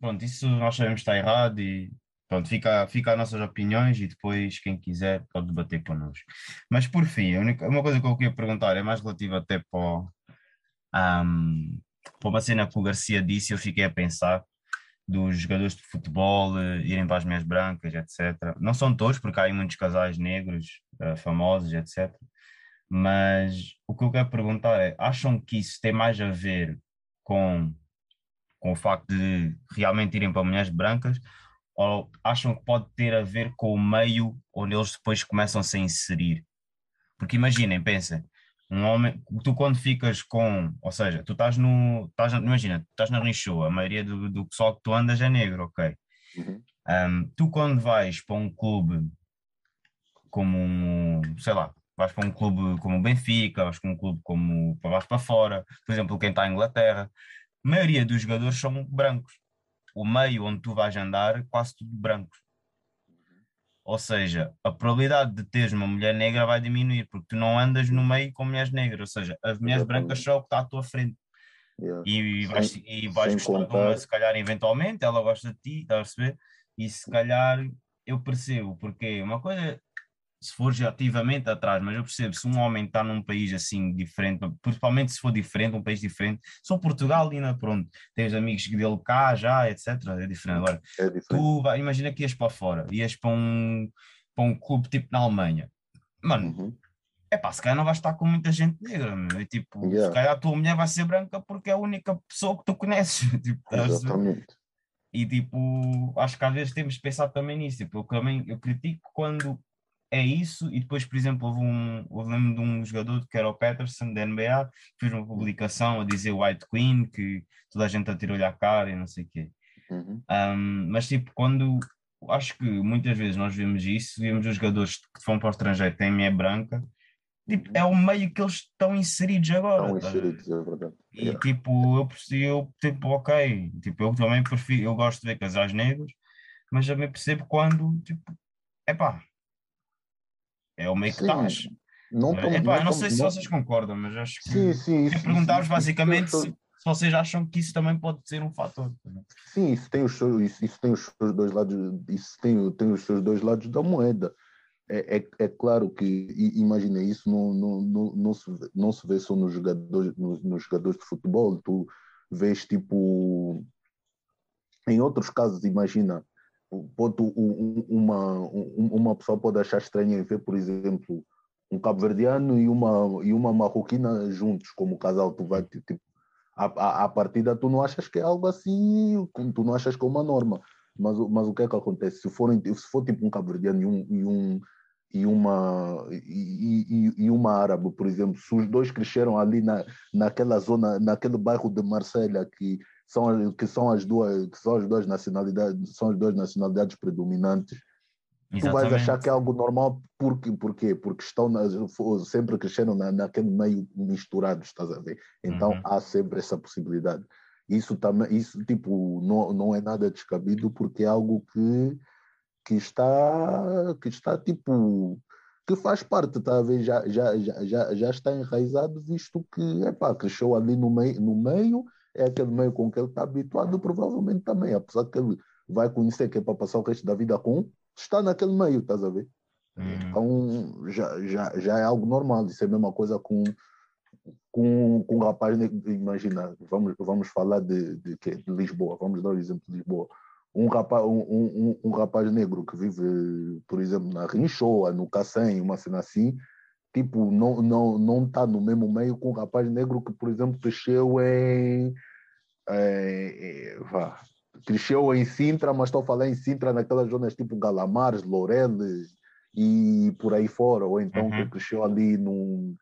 pronto, isso nós sabemos que está errado e Pronto, fica, fica as nossas opiniões e depois quem quiser pode debater connosco. Mas por fim, a única, uma coisa que eu queria perguntar é mais relativa até para, um, para uma cena que o Garcia disse, eu fiquei a pensar dos jogadores de futebol uh, irem para as meias brancas, etc. Não são todos, porque há aí muitos casais negros uh, famosos, etc. Mas o que eu quero perguntar é: acham que isso tem mais a ver com, com o facto de realmente irem para mulheres brancas ou acham que pode ter a ver com o meio onde eles depois começam -se a inserir? Porque imaginem, pensem, Um homem, tu quando ficas com, ou seja, tu estás no, estás, imagina, tu estás na Rinchou, a maioria do, do pessoal que tu andas é negro, ok? Uhum. Um, tu quando vais para um clube como, um, sei lá, vais para um clube como o Benfica, vais para um clube como, vais para fora, por exemplo, quem está em Inglaterra, a maioria dos jogadores são brancos. O meio onde tu vais andar, quase tudo brancos. Ou seja, a probabilidade de teres uma mulher negra vai diminuir, porque tu não andas no meio com mulheres negras, ou seja, as mulheres brancas só o que está à tua frente. Yeah. E vais, Sem- e vais gostar de uma, se calhar, eventualmente, ela gosta de ti, estás a perceber? E se calhar eu percebo, porque uma coisa é se fores ativamente atrás, mas eu percebo, se um homem está num país assim diferente, principalmente se for diferente, um país diferente, sou Portugal na pronto, tens amigos dele cá já, etc. É diferente. Agora, É diferente. tu vai, imagina que ias para fora, ias para um, para um clube tipo na Alemanha, mano, Uhum. é pá, se calhar não vais estar com muita gente negra, meu. E, tipo, Yeah. se calhar a tua mulher vai ser branca porque é a única pessoa que tu conheces. <laughs> tipo? Exatamente. E tipo, acho que às vezes temos de pensar também nisso. Tipo, eu também eu critico quando é isso, e depois, por exemplo, houve um, eu lembro de um jogador que era o Patterson da NBA, que fez uma publicação a dizer White Queen, que toda a gente atirou-lhe à cara e não sei o quê. Uhum. Um, mas tipo, quando acho que muitas vezes nós vemos isso, vemos os jogadores que vão para o estrangeiro têm mulher branca, tipo, é o meio que eles estão inseridos agora. Estão inseridos, é verdade. E Yeah. tipo, eu, perce- eu tipo, ok, tipo, eu também prefiro, eu gosto de ver casais negros, mas também percebo quando, tipo, é o que Sim, estás. Não Epá, estamos- eu não estamos- sei se vocês concordam, mas acho que Sim, sim. queria isso- perguntar-vos basicamente se, se vocês acham que isso também pode ser um fator. Sim, isso tem os seus, isso, isso tem os seus dois lados, isso tem, tem os seus dois lados da moeda. É, é, é claro que, imagina, isso não, não, não, não, se, vê- não se vê só nos jogadores, nos, nos jogadores de futebol, tu vês tipo, em outros casos, imagina, um- uma, um- uma pessoa pode achar estranho ver, por exemplo, um cabo-verdiano e uma, e uma marroquina juntos, como casal, tu vai, tipo, a, a, a partida tu não achas que é algo assim, tu não achas que é uma norma. Mas, mas o que é que acontece? Se for, se for tipo um cabo-verdiano e, um, e, um, e, uma, e, e, e uma árabe, por exemplo, se os dois cresceram ali na, naquela zona, naquele bairro de Marselha, que são, que são as duas, que são as duas nacionalidades, são as duas nacionalidades predominantes, tu vais achar que é algo normal, porque, porquê? Porque estão nas, sempre cresceram na, naquele meio misturado, estás a ver? Então Uhum. há sempre essa possibilidade. Isso também, isso tipo, não, não é nada descabido porque é algo que, que está, que está tipo, que faz parte, tá a ver? Já, já, já, já, já está enraizado, visto que, epá, cresceu ali no meio, no meio, é aquele meio com que ele está habituado, provavelmente também, apesar que ele vai conhecer que é para passar o resto da vida com, está naquele meio, estás a ver? Hum, Então já, já, já é algo normal. Isso é a mesma coisa com, com, com um rapaz negro. Imagina, vamos, vamos falar de, de, quê? de Lisboa, vamos dar o exemplo de Lisboa. Um rapaz, um, um, um rapaz negro que vive, por exemplo, na Rinchoa, no Cacém, uma cena assim, tipo, não não não está no mesmo meio com um rapaz negro que, por exemplo, cresceu em. Eh, eh, vá, cresceu em Sintra, mas estou a falar em Sintra naquelas zonas tipo Galamares, Loureles e por aí fora, ou então Uhum. que cresceu ali num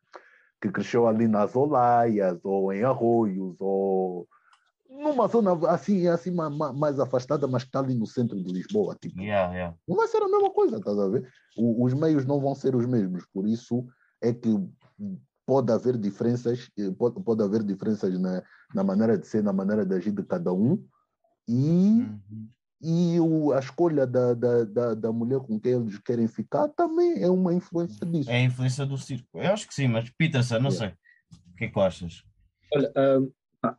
que cresceu ali nas Olaias ou em Arroios ou numa zona assim assim ma- ma- mais afastada, mas que está ali no centro de Lisboa, tipo, yeah, yeah. não vai ser a mesma coisa, estás a ver? O- os meios não vão ser os mesmos, por isso é que pode haver diferenças, eh, pode, pode haver diferenças na, na maneira de ser, na maneira de agir de cada um e, Uhum. e o, a escolha da, da, da, da mulher com quem eles querem ficar também é uma influência disso. É a influência do circo. Eu acho que sim, mas Peterson, não sei. Yeah. O que é que tu achas? Olha,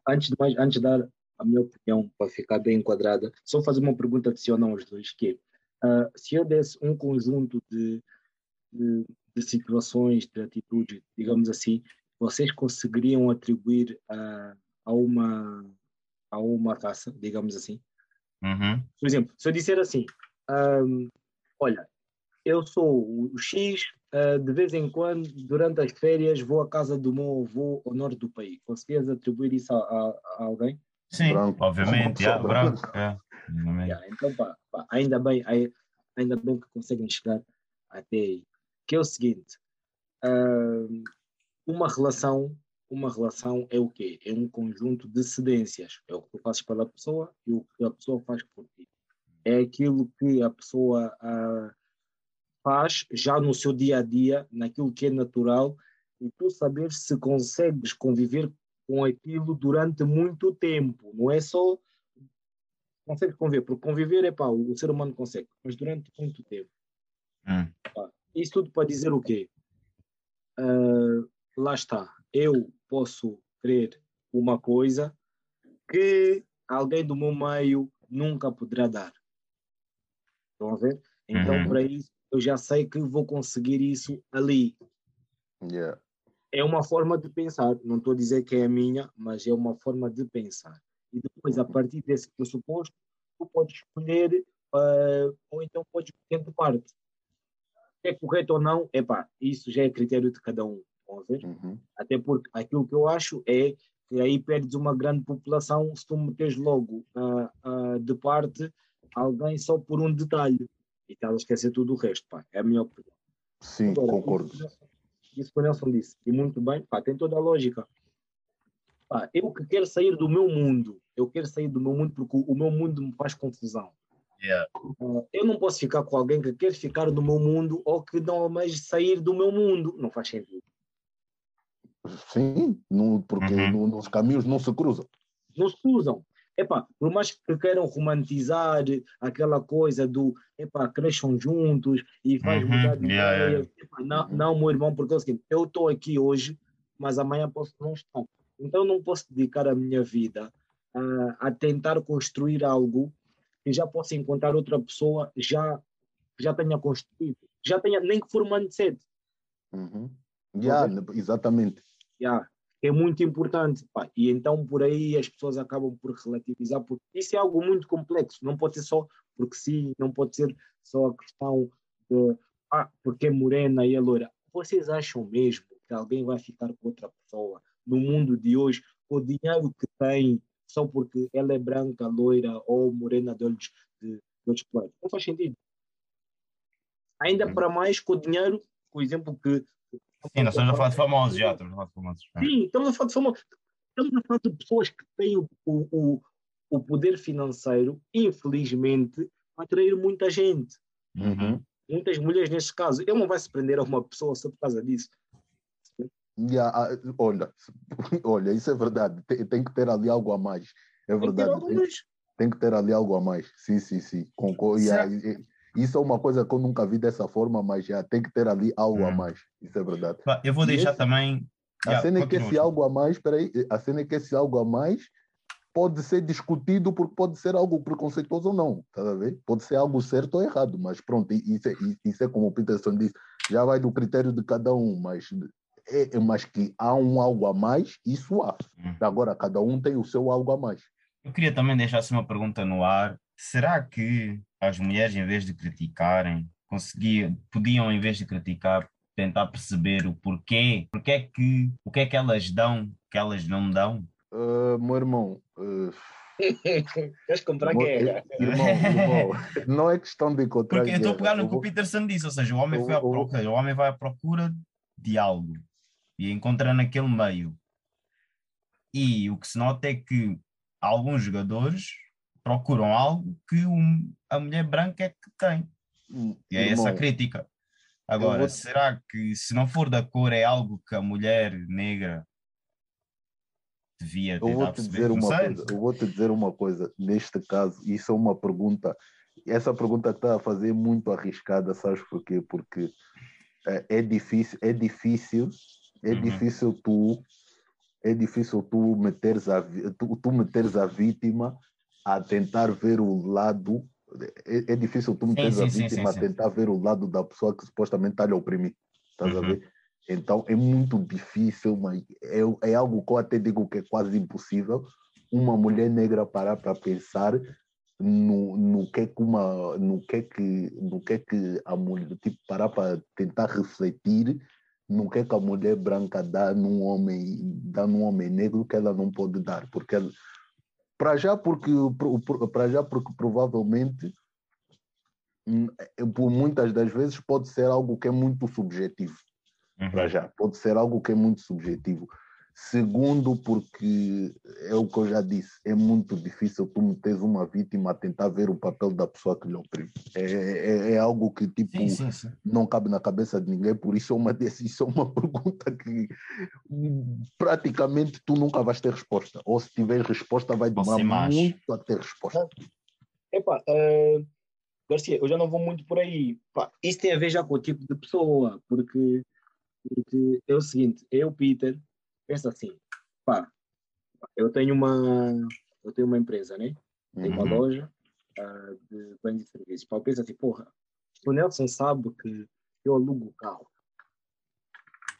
antes de mais, antes de dar a minha opinião para ficar bem enquadrada, só fazer uma pergunta adicional aos dois, que é, ah, se eu desse um conjunto de, de, de situações, de atitudes, digamos assim, vocês conseguiriam atribuir a, a uma a uma raça, digamos assim? Uhum. Por exemplo, se eu disser assim, ahm, olha, eu sou o X, ah, de vez em quando, durante as férias, vou à casa do meu avô ao norte do país. Conseguias atribuir isso a, a- a alguém? Sim, Branco. obviamente, yeah, branco. Yeah, então, pá, pá, ainda, bem, ai- ainda bem que conseguem chegar até aí. Que é o seguinte, ahm, uma relação, uma relação é o quê? É um conjunto de cedências. É o que tu fazes pela pessoa e o que a pessoa faz por ti. É aquilo que a pessoa ah, faz já no seu dia a dia, naquilo que é natural, e tu saber se consegues conviver com aquilo durante muito tempo. Não é só consegue conviver, porque conviver é pá, o ser humano consegue, mas durante muito tempo. Hum. Isso tudo para dizer o quê? Uh, lá está, eu posso querer uma coisa que alguém do meu meio nunca poderá dar. Estão a ver? Então, Uhum. para isso, eu já sei que vou conseguir isso ali. Yeah. É uma forma de pensar. Não estou a dizer que é a minha, mas é uma forma de pensar. E depois, a partir desse pressuposto, tu podes escolher, ah, ou então podes ter de parte. É correto ou não, epá, isso já é critério de cada um. Ver? Uhum. Até porque aquilo que eu acho é que aí perdes uma grande população se tu meteres logo ah, ah, de parte alguém só por um detalhe e estás a esquecer tudo o resto. Pá. É a minha opinião. Sim, Agora, concordo. Isso, isso que o Nelson disse, e muito bem, pá, tem toda a lógica. Pá, eu que quero sair do meu mundo, eu quero sair do meu mundo porque o meu mundo me faz confusão. Yeah. Ah, eu não posso ficar com alguém que quer ficar no meu mundo ou que não almeja sair do meu mundo. Não faz sentido. Sim, não, porque Uhum. nos caminhos não se cruzam. não se cruzam. Epá, por mais que queiram romantizar aquela coisa do epá, cresçam juntos e faz Uhum, mudar de yeah, ideia. yeah. Epá, não, Uhum. não, meu irmão, porque é o seguinte, eu estou aqui hoje, mas amanhã posso não estar. Então não posso dedicar a minha vida a, a tentar construir algo que já possa encontrar outra pessoa já já tenha construído, já tenha, nem que for um mindset. Uhum. Yeah, exatamente. Yeah, é muito importante. pá. E então por aí as pessoas acabam por relativizar, porque isso é algo muito complexo. Não pode ser só porque sim, não pode ser só a questão de ah, porque é morena e é loira. Vocês acham mesmo que alguém vai ficar com outra pessoa no mundo de hoje com o dinheiro que tem só porque ela é branca, loira ou morena de olhos de, de olhos claros? Não faz sentido. Ainda para mais com o dinheiro, por exemplo, que Sim, nós estamos a falar de famosos já, estamos a falar de famosos. Sim, estamos a falar de famosos. Estamos a falar de pessoas que têm o, o, o, poder financeiro, infelizmente, a atrair muita gente. Uhum. Muitas mulheres, neste caso. Ele não vai se prender a uma pessoa só por causa disso. Yeah, ah, olha, <laughs> olha, isso é verdade. Tem, tem que ter ali algo a mais. É Tem que verdade. Tem, tem que ter ali algo a mais. Sim, sim, sim. Concordo. Yeah, e- isso é uma coisa que eu nunca vi dessa forma, mas já tem que ter ali algo a Hum. mais. Isso é verdade. Eu vou deixar esse- também. A Yeah, cena é que esse algo a mais, peraí, a cena é que esse algo a mais pode ser discutido porque pode ser algo preconceituoso ou não, tá a ver? Pode ser algo certo ou errado, mas pronto, isso é, isso é como o Peterson disse, já vai do critério de cada um, mas, é, é- mas que há um algo a mais, isso há. Hum. Agora, cada um tem o seu algo a mais. Eu queria também deixar assim uma pergunta no ar. Será que as mulheres, em vez de criticarem, conseguiam, podiam, em vez de criticar, tentar perceber o porquê, porque é que, o que é que elas dão, que elas não dão? Ah, meu irmão, ah, <laughs> Queres comprar mo- guerra? irmão, irmão, não é questão de encontrar Porque eu estou a guerra, pegar no que o Peterson disse, ou seja, o homem, foi à procura, o homem vai à procura de algo e encontra naquele meio. E o que se nota é que alguns jogadores procuram algo que um- a mulher branca é que tem. E é essa a crítica. Agora, vou- será que se não for da cor é algo que a mulher negra devia Eu vou te dizer uma sei. coisa, eu vou te dizer uma coisa, neste caso, isso é uma pergunta, essa pergunta que está a fazer é muito arriscada, sabes porquê? Porque é, é difícil, é difícil, é Uhum. difícil tu, é difícil tu meteres a, tu, tu meteres a vítima a tentar ver o lado, é, é difícil tu meteres sim, a sim, vítima sim, a tentar ver o lado da pessoa que supostamente está a lhe oprimir, estás a Uhum. ver? Então é muito difícil, mas é, é algo que eu até digo que é quase impossível uma mulher negra parar para pensar no, no que é que uma no que é que no que é que a mulher tipo parar para tentar refletir no que é que a mulher branca dá num homem dá num homem negro que ela não pode dar porque ela- para já porque para já porque provavelmente hum, é, por muitas das vezes pode ser algo que é muito subjetivo uhum. para já. Pode ser algo que é muito subjetivo. Segundo, porque é o que eu já disse, é muito difícil tu meteres uma vítima a tentar ver o papel da pessoa que lhe oprime. É, é, é algo que tipo, sim, sim, sim. não cabe na cabeça de ninguém, por isso é uma, <laughs> é uma pergunta que praticamente tu nunca vais ter resposta. Ou se tiver resposta, vai demorar muito a ter resposta. Epa, uh, Garcia, eu já não vou muito por aí. Pá, isso tem a ver já com o tipo de pessoa, porque, porque é o seguinte, eu, Peter, pensa assim, pá, eu tenho uma, eu tenho uma empresa, né? Tenho uma uhum. loja uh, de bens e serviços. Pá, eu penso assim, porra, o Nelson sabe que eu alugo o carro.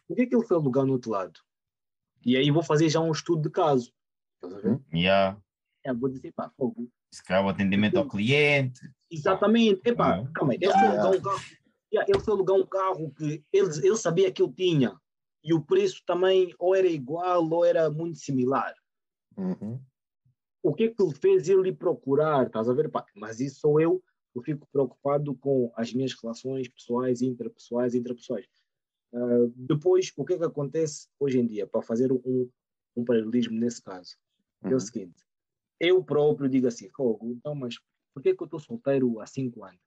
Por que, que ele foi alugar no outro lado? E aí vou fazer já um estudo de caso. Estás a ver? Yeah. É, vou dizer, pá, fogo. Se calhar o atendimento ao cliente. Exatamente. Epá, ah. calma aí. Ele, foi alugar um carro, yeah, ele foi alugar um carro que ele, ele sabia que eu tinha e o preço também ou era igual ou era muito similar. Uhum. O que é que ele fez ele procurar? Estás a ver? Pá, mas isso sou eu, eu fico preocupado com as minhas relações pessoais, interpessoais, intrapessoais. Uh, depois, o que é que acontece hoje em dia, para fazer um, um paralelismo nesse caso? Uhum. É o uhum. seguinte, eu próprio digo assim, fogo, então, mas por que, é que eu estou solteiro há cinco anos?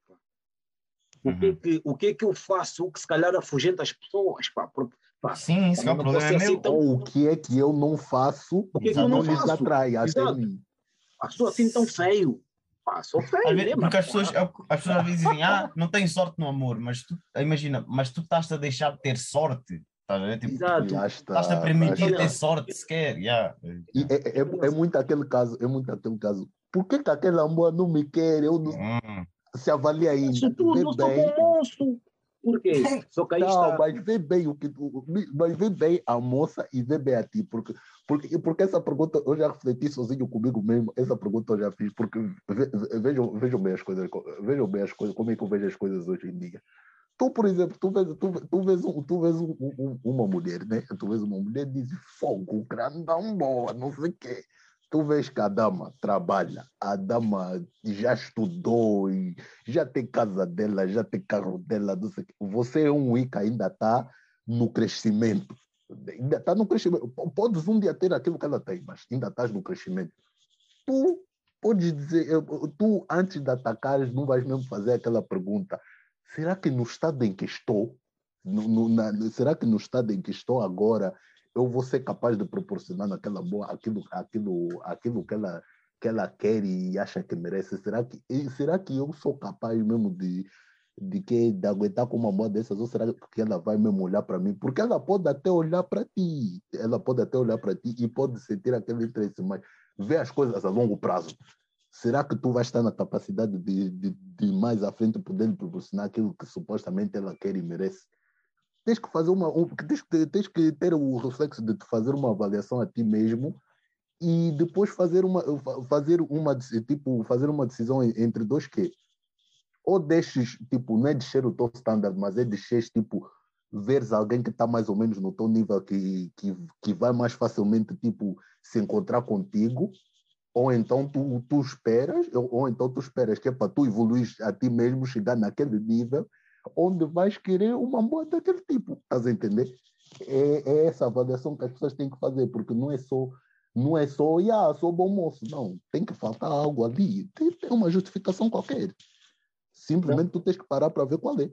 O, que, é que, o que é que eu faço que se calhar afugenta as pessoas? Pá, porque Sim, isso é o problema é meu. Tão... Ou o que é que eu não faço o que, é que eu não, não lhes atrai até mim. Pá, sou assim tão feio. Pá, sou feio. Vezes, porque as pessoas, as pessoas às vezes dizem, ah, não tenho sorte no amor, mas tu, imagina, mas tu estás a deixar de ter sorte. Estás a ver? Tipo, Exato. Estás a permitir ter sorte sequer. Yeah. É, é, é, muito aquele caso, é muito aquele caso. Por que, que aquele amor não me quer? Eu não... Hum. Se avalia ainda. Isso tudo, não sou bom moço. Por quê? Só que aí não, está... mas vê bem o que mas vê bem a moça e vê bem a ti, porque, porque, porque essa pergunta eu já refleti sozinho comigo mesmo, essa pergunta eu já fiz, porque vejam, vejam bem as coisas, vejam bem as coisas, como é que eu vejo as coisas hoje em dia. Tu, por exemplo, tu vês, tu, tu vês, um, tu vês um, um, uma mulher, né? Tu vês uma mulher e diz fogo, grandão boa, não sei o quê tu vês que a dama trabalha, a dama já estudou já tem casa dela, já tem carro dela, não sei você é um Ica, ainda está no crescimento. Ainda está no crescimento. Podes um dia ter aquilo que ela tem, mas ainda estás no crescimento. Tu podes dizer, tu antes de atacares, não vais mesmo fazer aquela pergunta: será que no estado em que estou, no, no, na, será que no estado em que estou agora, eu vou ser capaz de proporcionar naquela boa aquilo, aquilo, aquilo que ela que ela quer e acha que merece. Será que será que eu sou capaz mesmo de de que de aguentar com uma moda dessas ou será que ela vai mesmo olhar para mim? Porque ela pode até olhar para ti, ela pode até olhar para ti e pode sentir aquele interesse, mas ver as coisas a longo prazo. Será que tu vais estar na capacidade de, de, de mais à frente poder proporcionar aquilo que supostamente ela quer e merece? Tens que fazer uma um, tens, tens que ter o reflexo de fazer uma avaliação a ti mesmo e depois fazer uma fazer uma tipo fazer uma decisão entre dois que ou deixes tipo não é descer o teu standard mas é descer tipo veres alguém que está mais ou menos no teu nível que, que, que vai mais facilmente tipo se encontrar contigo ou então tu, tu esperas ou, ou então tu esperas que é para tu evoluir a ti mesmo chegar naquele nível onde vais querer uma moda daquele tipo. Estás a entender? É, é, essa avaliação que as pessoas têm que fazer, porque não é só, não é só, ah, sou bom moço. Não, tem que faltar algo ali. Tem, tem uma justificação qualquer. Simplesmente não. tu tens que parar para ver qual é.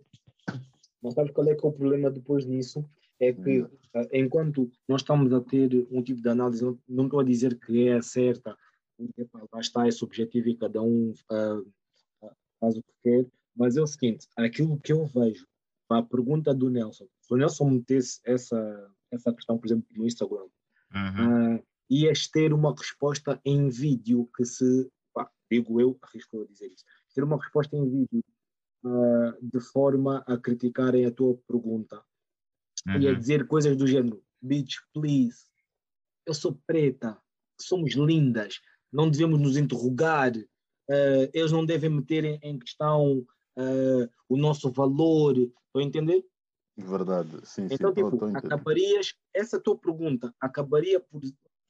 Mas sabes qual é que é o problema depois disso? É que hum. enquanto nós estamos a ter um tipo de análise, não, não estou a dizer que é certa, lá está, é subjetivo e cada um uh, faz o que quer, mas é o seguinte, aquilo que eu vejo, a pergunta do Nelson, se o Nelson metesse essa, essa questão, por exemplo, no Instagram, uhum. uh, ias ter uma resposta em vídeo que se, pá, digo eu, arrisco a dizer isso, ter uma resposta em vídeo uh, de forma a criticarem a tua pergunta uhum. e a uhum. dizer coisas do género, bitch, please, eu sou preta, somos lindas, não devemos nos interrogar, uh, eles não devem meter em, em questão uh, o nosso valor, estou a entender? Verdade, sim. Então, sim, tipo, acabarias, essa tua pergunta acabaria por,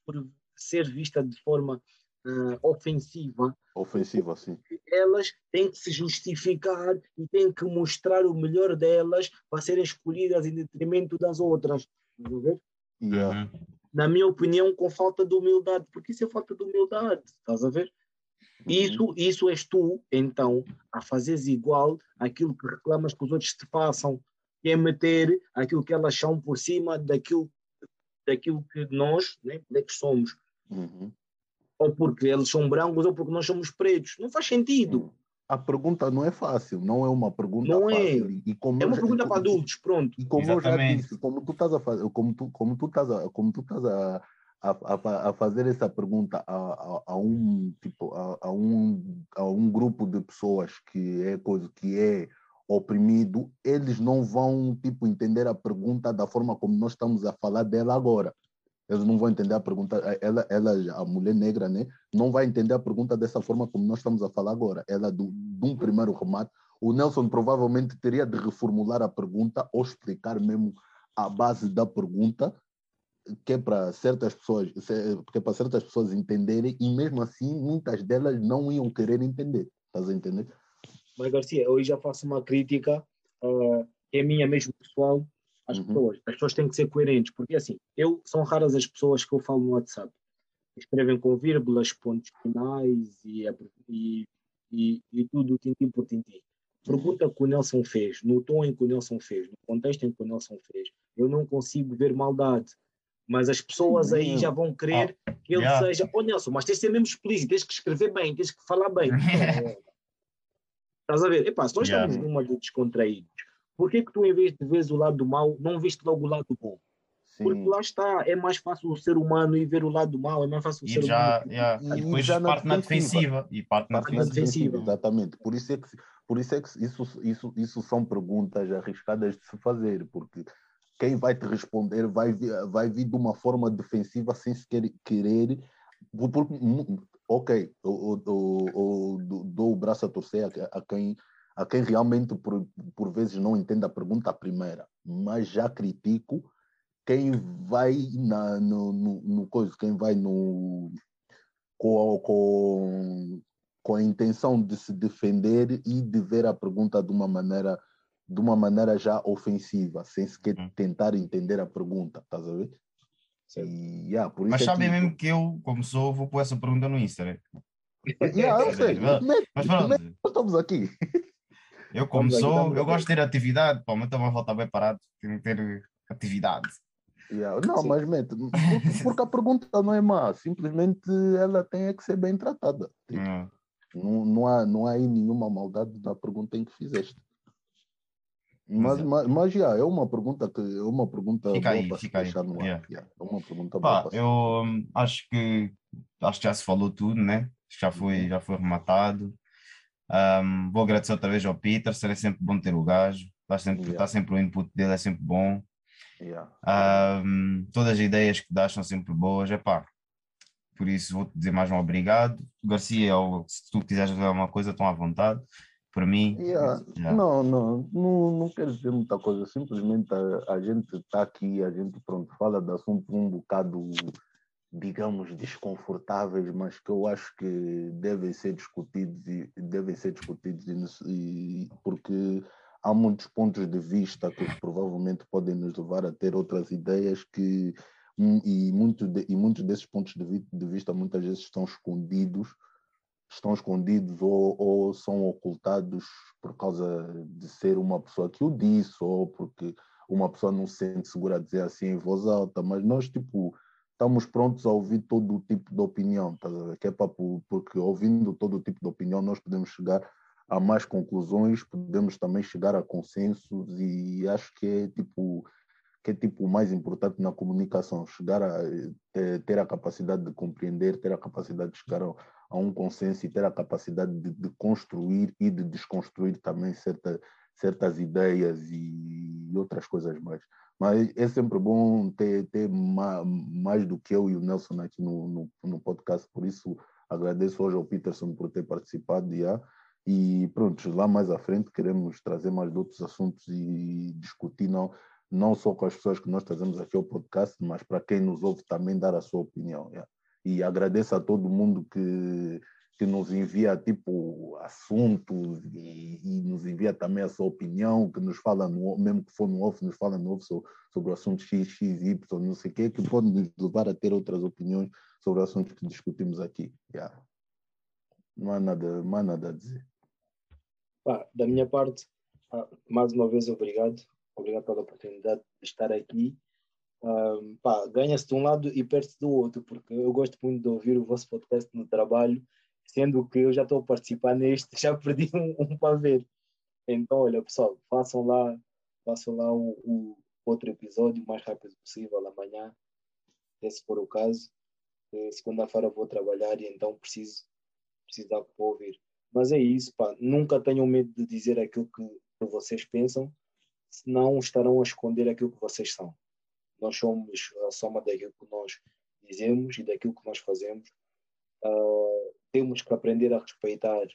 por ser vista de forma uh, ofensiva. Ofensiva, sim. Elas têm que se justificar e têm que mostrar o melhor delas para serem escolhidas em detrimento das outras. Estás a ver? Yeah. Uhum. Na minha opinião, com falta de humildade, porque isso é falta de humildade, estás a ver? Isso, isso és tu, então, a fazeres igual aquilo que reclamas que os outros te façam, que é meter aquilo que elas são por cima daquilo, daquilo que nós, né, que somos. Uhum. Ou porque eles são brancos ou porque nós somos pretos. Não faz sentido. A pergunta não é fácil, não é uma pergunta Não é. fácil. E como É uma já- pergunta como- para adultos, pronto. E como eu já Exatamente. disse, como tu estás a fazer, como tu, como tu estás a, como tu estás a, a, a, a fazer essa pergunta a, a, a um tipo a, um a um grupo de pessoas que é coisa que é oprimido, eles não vão tipo entender a pergunta da forma como nós estamos a falar dela agora. Eles não vão entender a pergunta, ela, ela a mulher negra, né, não vai entender a pergunta dessa forma como nós estamos a falar agora. Ela do, de um primeiro remate o Nelson provavelmente teria de reformular a pergunta ou explicar mesmo a base da pergunta, que é para certas pessoas, se- que é para certas pessoas entenderem, e mesmo assim muitas delas não iam querer entender. Estás a entender? Mas, Garcia, eu já faço uma crítica ah, que é minha mesmo pessoal às Uhum. pessoas. As pessoas têm que ser coerentes, porque assim, eu são raras as pessoas que eu falo no WhatsApp. Escrevem com vírgulas, pontos finais e, e, e, e tudo tintim por tintim. Pergunta que o Nelson fez, no tom em que o Nelson fez, no contexto em que o Nelson fez, eu não consigo ver maldade. Mas as pessoas aí já vão querer que ele yeah. seja. Ô Nelson, mas tens de ser mesmo explícito, tens que escrever bem, tens que falar bem. <laughs> Estás a ver? Epá, se nós Yeah. estamos numa de descontraídos, por que que tu, em vez de ver o lado mau, não viste logo o lado bom? Porque Sim. lá está, é mais fácil o ser humano ir ver o lado mau, é mais fácil o E ser já, humano. já. E E depois já parte na defensiva. defensiva. E parte na Parte na defensiva. defensiva. Exatamente. Por isso é que, por isso, é que isso, isso, isso são perguntas arriscadas de se fazer, porque quem vai te responder vai, vai vir de uma forma defensiva sem sequer querer. por- por- mu- ok, eu, eu- eu- eu dou- o braço a torcer a, a quem, a quem realmente por, por vezes não entende a pergunta primeira, mas já critico quem vai na, no, no, no coisa, quem vai no com, com, com a intenção de se defender e de ver a pergunta de uma maneira de uma maneira já ofensiva, sem sequer Hum. tentar entender a pergunta, estás a ver? E, yeah, por isso Mas é sabem mesmo que eu, como sou, vou pôr essa pergunta no Insta. né? <laughs> Yeah, eu sei. Mas pronto, nós estamos aqui. eu como aqui, sou, eu gosto de ter atividade. Pá, mas também voltar bem parado, tenho que ter atividade. Yeah, Não, Sim. mas mete, <laughs> porque, a pergunta não é má, simplesmente ela tem é que ser bem tratada. Tipo, Hum. Não, não, há, não há aí nenhuma maldade na pergunta em que fizeste. Mas, mas, mas já, é uma pergunta que é uma pergunta Fica boa aí, para fica aí. deixar no ar. Yeah. Yeah, é uma pergunta boa Pá, se eu hum, acho que acho que já se falou tudo, né? Já foi, Uhum. já foi rematado. Hum, vou agradecer outra vez ao Peter, será sempre bom ter o gajo. Está sempre, Yeah. tá sempre o input dele, é sempre bom. Yeah. Hum, todas as ideias que dás são sempre boas. Epá, por isso vou-te dizer mais um obrigado. Garcia, se tu quiseres fazer alguma coisa, estão à vontade. Por mim, Yeah. já. Não, não, não, não quero dizer muita coisa, simplesmente a, a gente está aqui, a gente pronto, fala de assuntos um bocado, digamos, desconfortáveis, mas que eu acho que devem ser discutidos e devem ser discutidos e, porque há muitos pontos de vista que provavelmente podem nos levar a ter outras ideias que hum, e, muito de- e muitos desses pontos de, de vista muitas vezes estão escondidos estão escondidos ou, ou são ocultados por causa de ser uma pessoa que o disse ou porque uma pessoa não se sente segura a dizer assim em voz alta, mas nós tipo estamos prontos a ouvir todo o tipo de opinião, tá que é para, porque ouvindo todo o tipo de opinião nós podemos chegar a mais conclusões, podemos também chegar a consensos e acho que é tipo que é tipo o mais importante na comunicação, chegar a ter, ter a capacidade de compreender, ter a capacidade de chegar a, a um consenso e ter a capacidade de, de construir e de desconstruir também certa, certas ideias e outras coisas mais. Mas é sempre bom ter, ter ma, mais do que eu e o Nelson aqui no, no, no podcast, por isso agradeço hoje ao Peterson por ter participado já. E pronto, lá mais à frente queremos trazer mais de outros assuntos e discutir não, não só com as pessoas que nós trazemos aqui ao podcast, mas para quem nos ouve também dar a sua opinião. E agradeço a todo mundo que, que nos envia tipo assuntos e, e, nos envia também a sua opinião, que nos fala, no, mesmo que for no off, nos fala no off sobre, sobre o assunto X, X, Y, não sei o quê, que pode nos levar a ter outras opiniões sobre o assunto que discutimos aqui. Yeah. Não, há nada, não há nada a dizer. da minha parte, mais uma vez, obrigado. Obrigado pela oportunidade de estar aqui um, ganha-se de um lado e perde-se do outro, porque eu gosto muito de ouvir o vosso podcast no trabalho, sendo que eu já estou a participar neste, <laughs> já perdi um, um para ver. Então, olha, pessoal, façam lá, façam lá o, o outro episódio o mais rápido possível amanhã, se for o caso. Segunda-feira vou trabalhar e então preciso, preciso dar para ouvir. Mas é isso, pá. Nunca tenham medo de dizer aquilo que, que vocês pensam, senão estarão a esconder aquilo que vocês são. Nós somos a soma daquilo que nós dizemos e daquilo que nós fazemos. Uh, temos que aprender a respeitar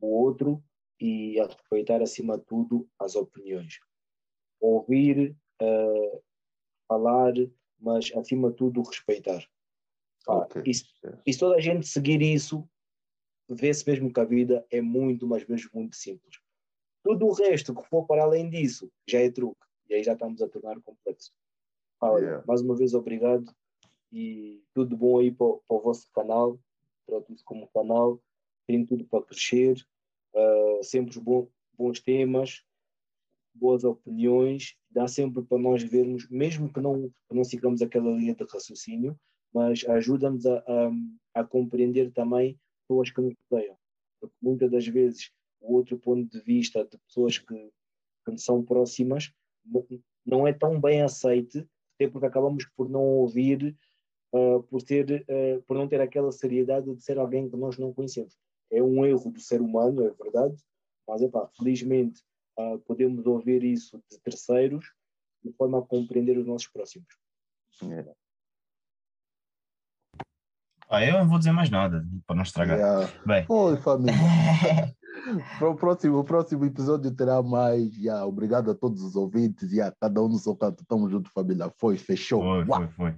o outro e a respeitar, acima de tudo, as opiniões. Ouvir, uh, falar, mas, acima de tudo, respeitar. Okay. E, e se toda a gente seguir isso, vê-se mesmo que a vida é muito, mas mesmo muito simples. Tudo o resto que for para além disso já é truque. E aí já estamos a tornar complexo. Olha, yeah. mais uma vez obrigado e tudo bom aí para, para o vosso canal, trato-se como canal, tem tudo para crescer, uh, sempre bom, bons temas, boas opiniões, dá sempre para nós vermos, mesmo que não, que não sigamos aquela linha de raciocínio, mas ajuda-nos a, a, a, compreender também pessoas que nos rodeiam. Porque muitas das vezes o outro ponto de vista de pessoas que, que são próximas não é tão bem aceite até porque acabamos por não ouvir, uh, por, ter, uh, por não ter aquela seriedade de ser alguém que nós não conhecemos. É um erro do ser humano, é verdade, mas epá, felizmente uh, podemos ouvir isso de terceiros de forma a compreender os nossos próximos. É. Ah, eu não vou dizer mais nada para não estragar. Yeah. Bem. Oi, família. <laughs> Para o próximo, o próximo episódio terá mais. Yeah, obrigado a todos os ouvintes. Yeah, cada um no seu canto. Tamo junto, família. Foi, fechou. Foi, foi, foi.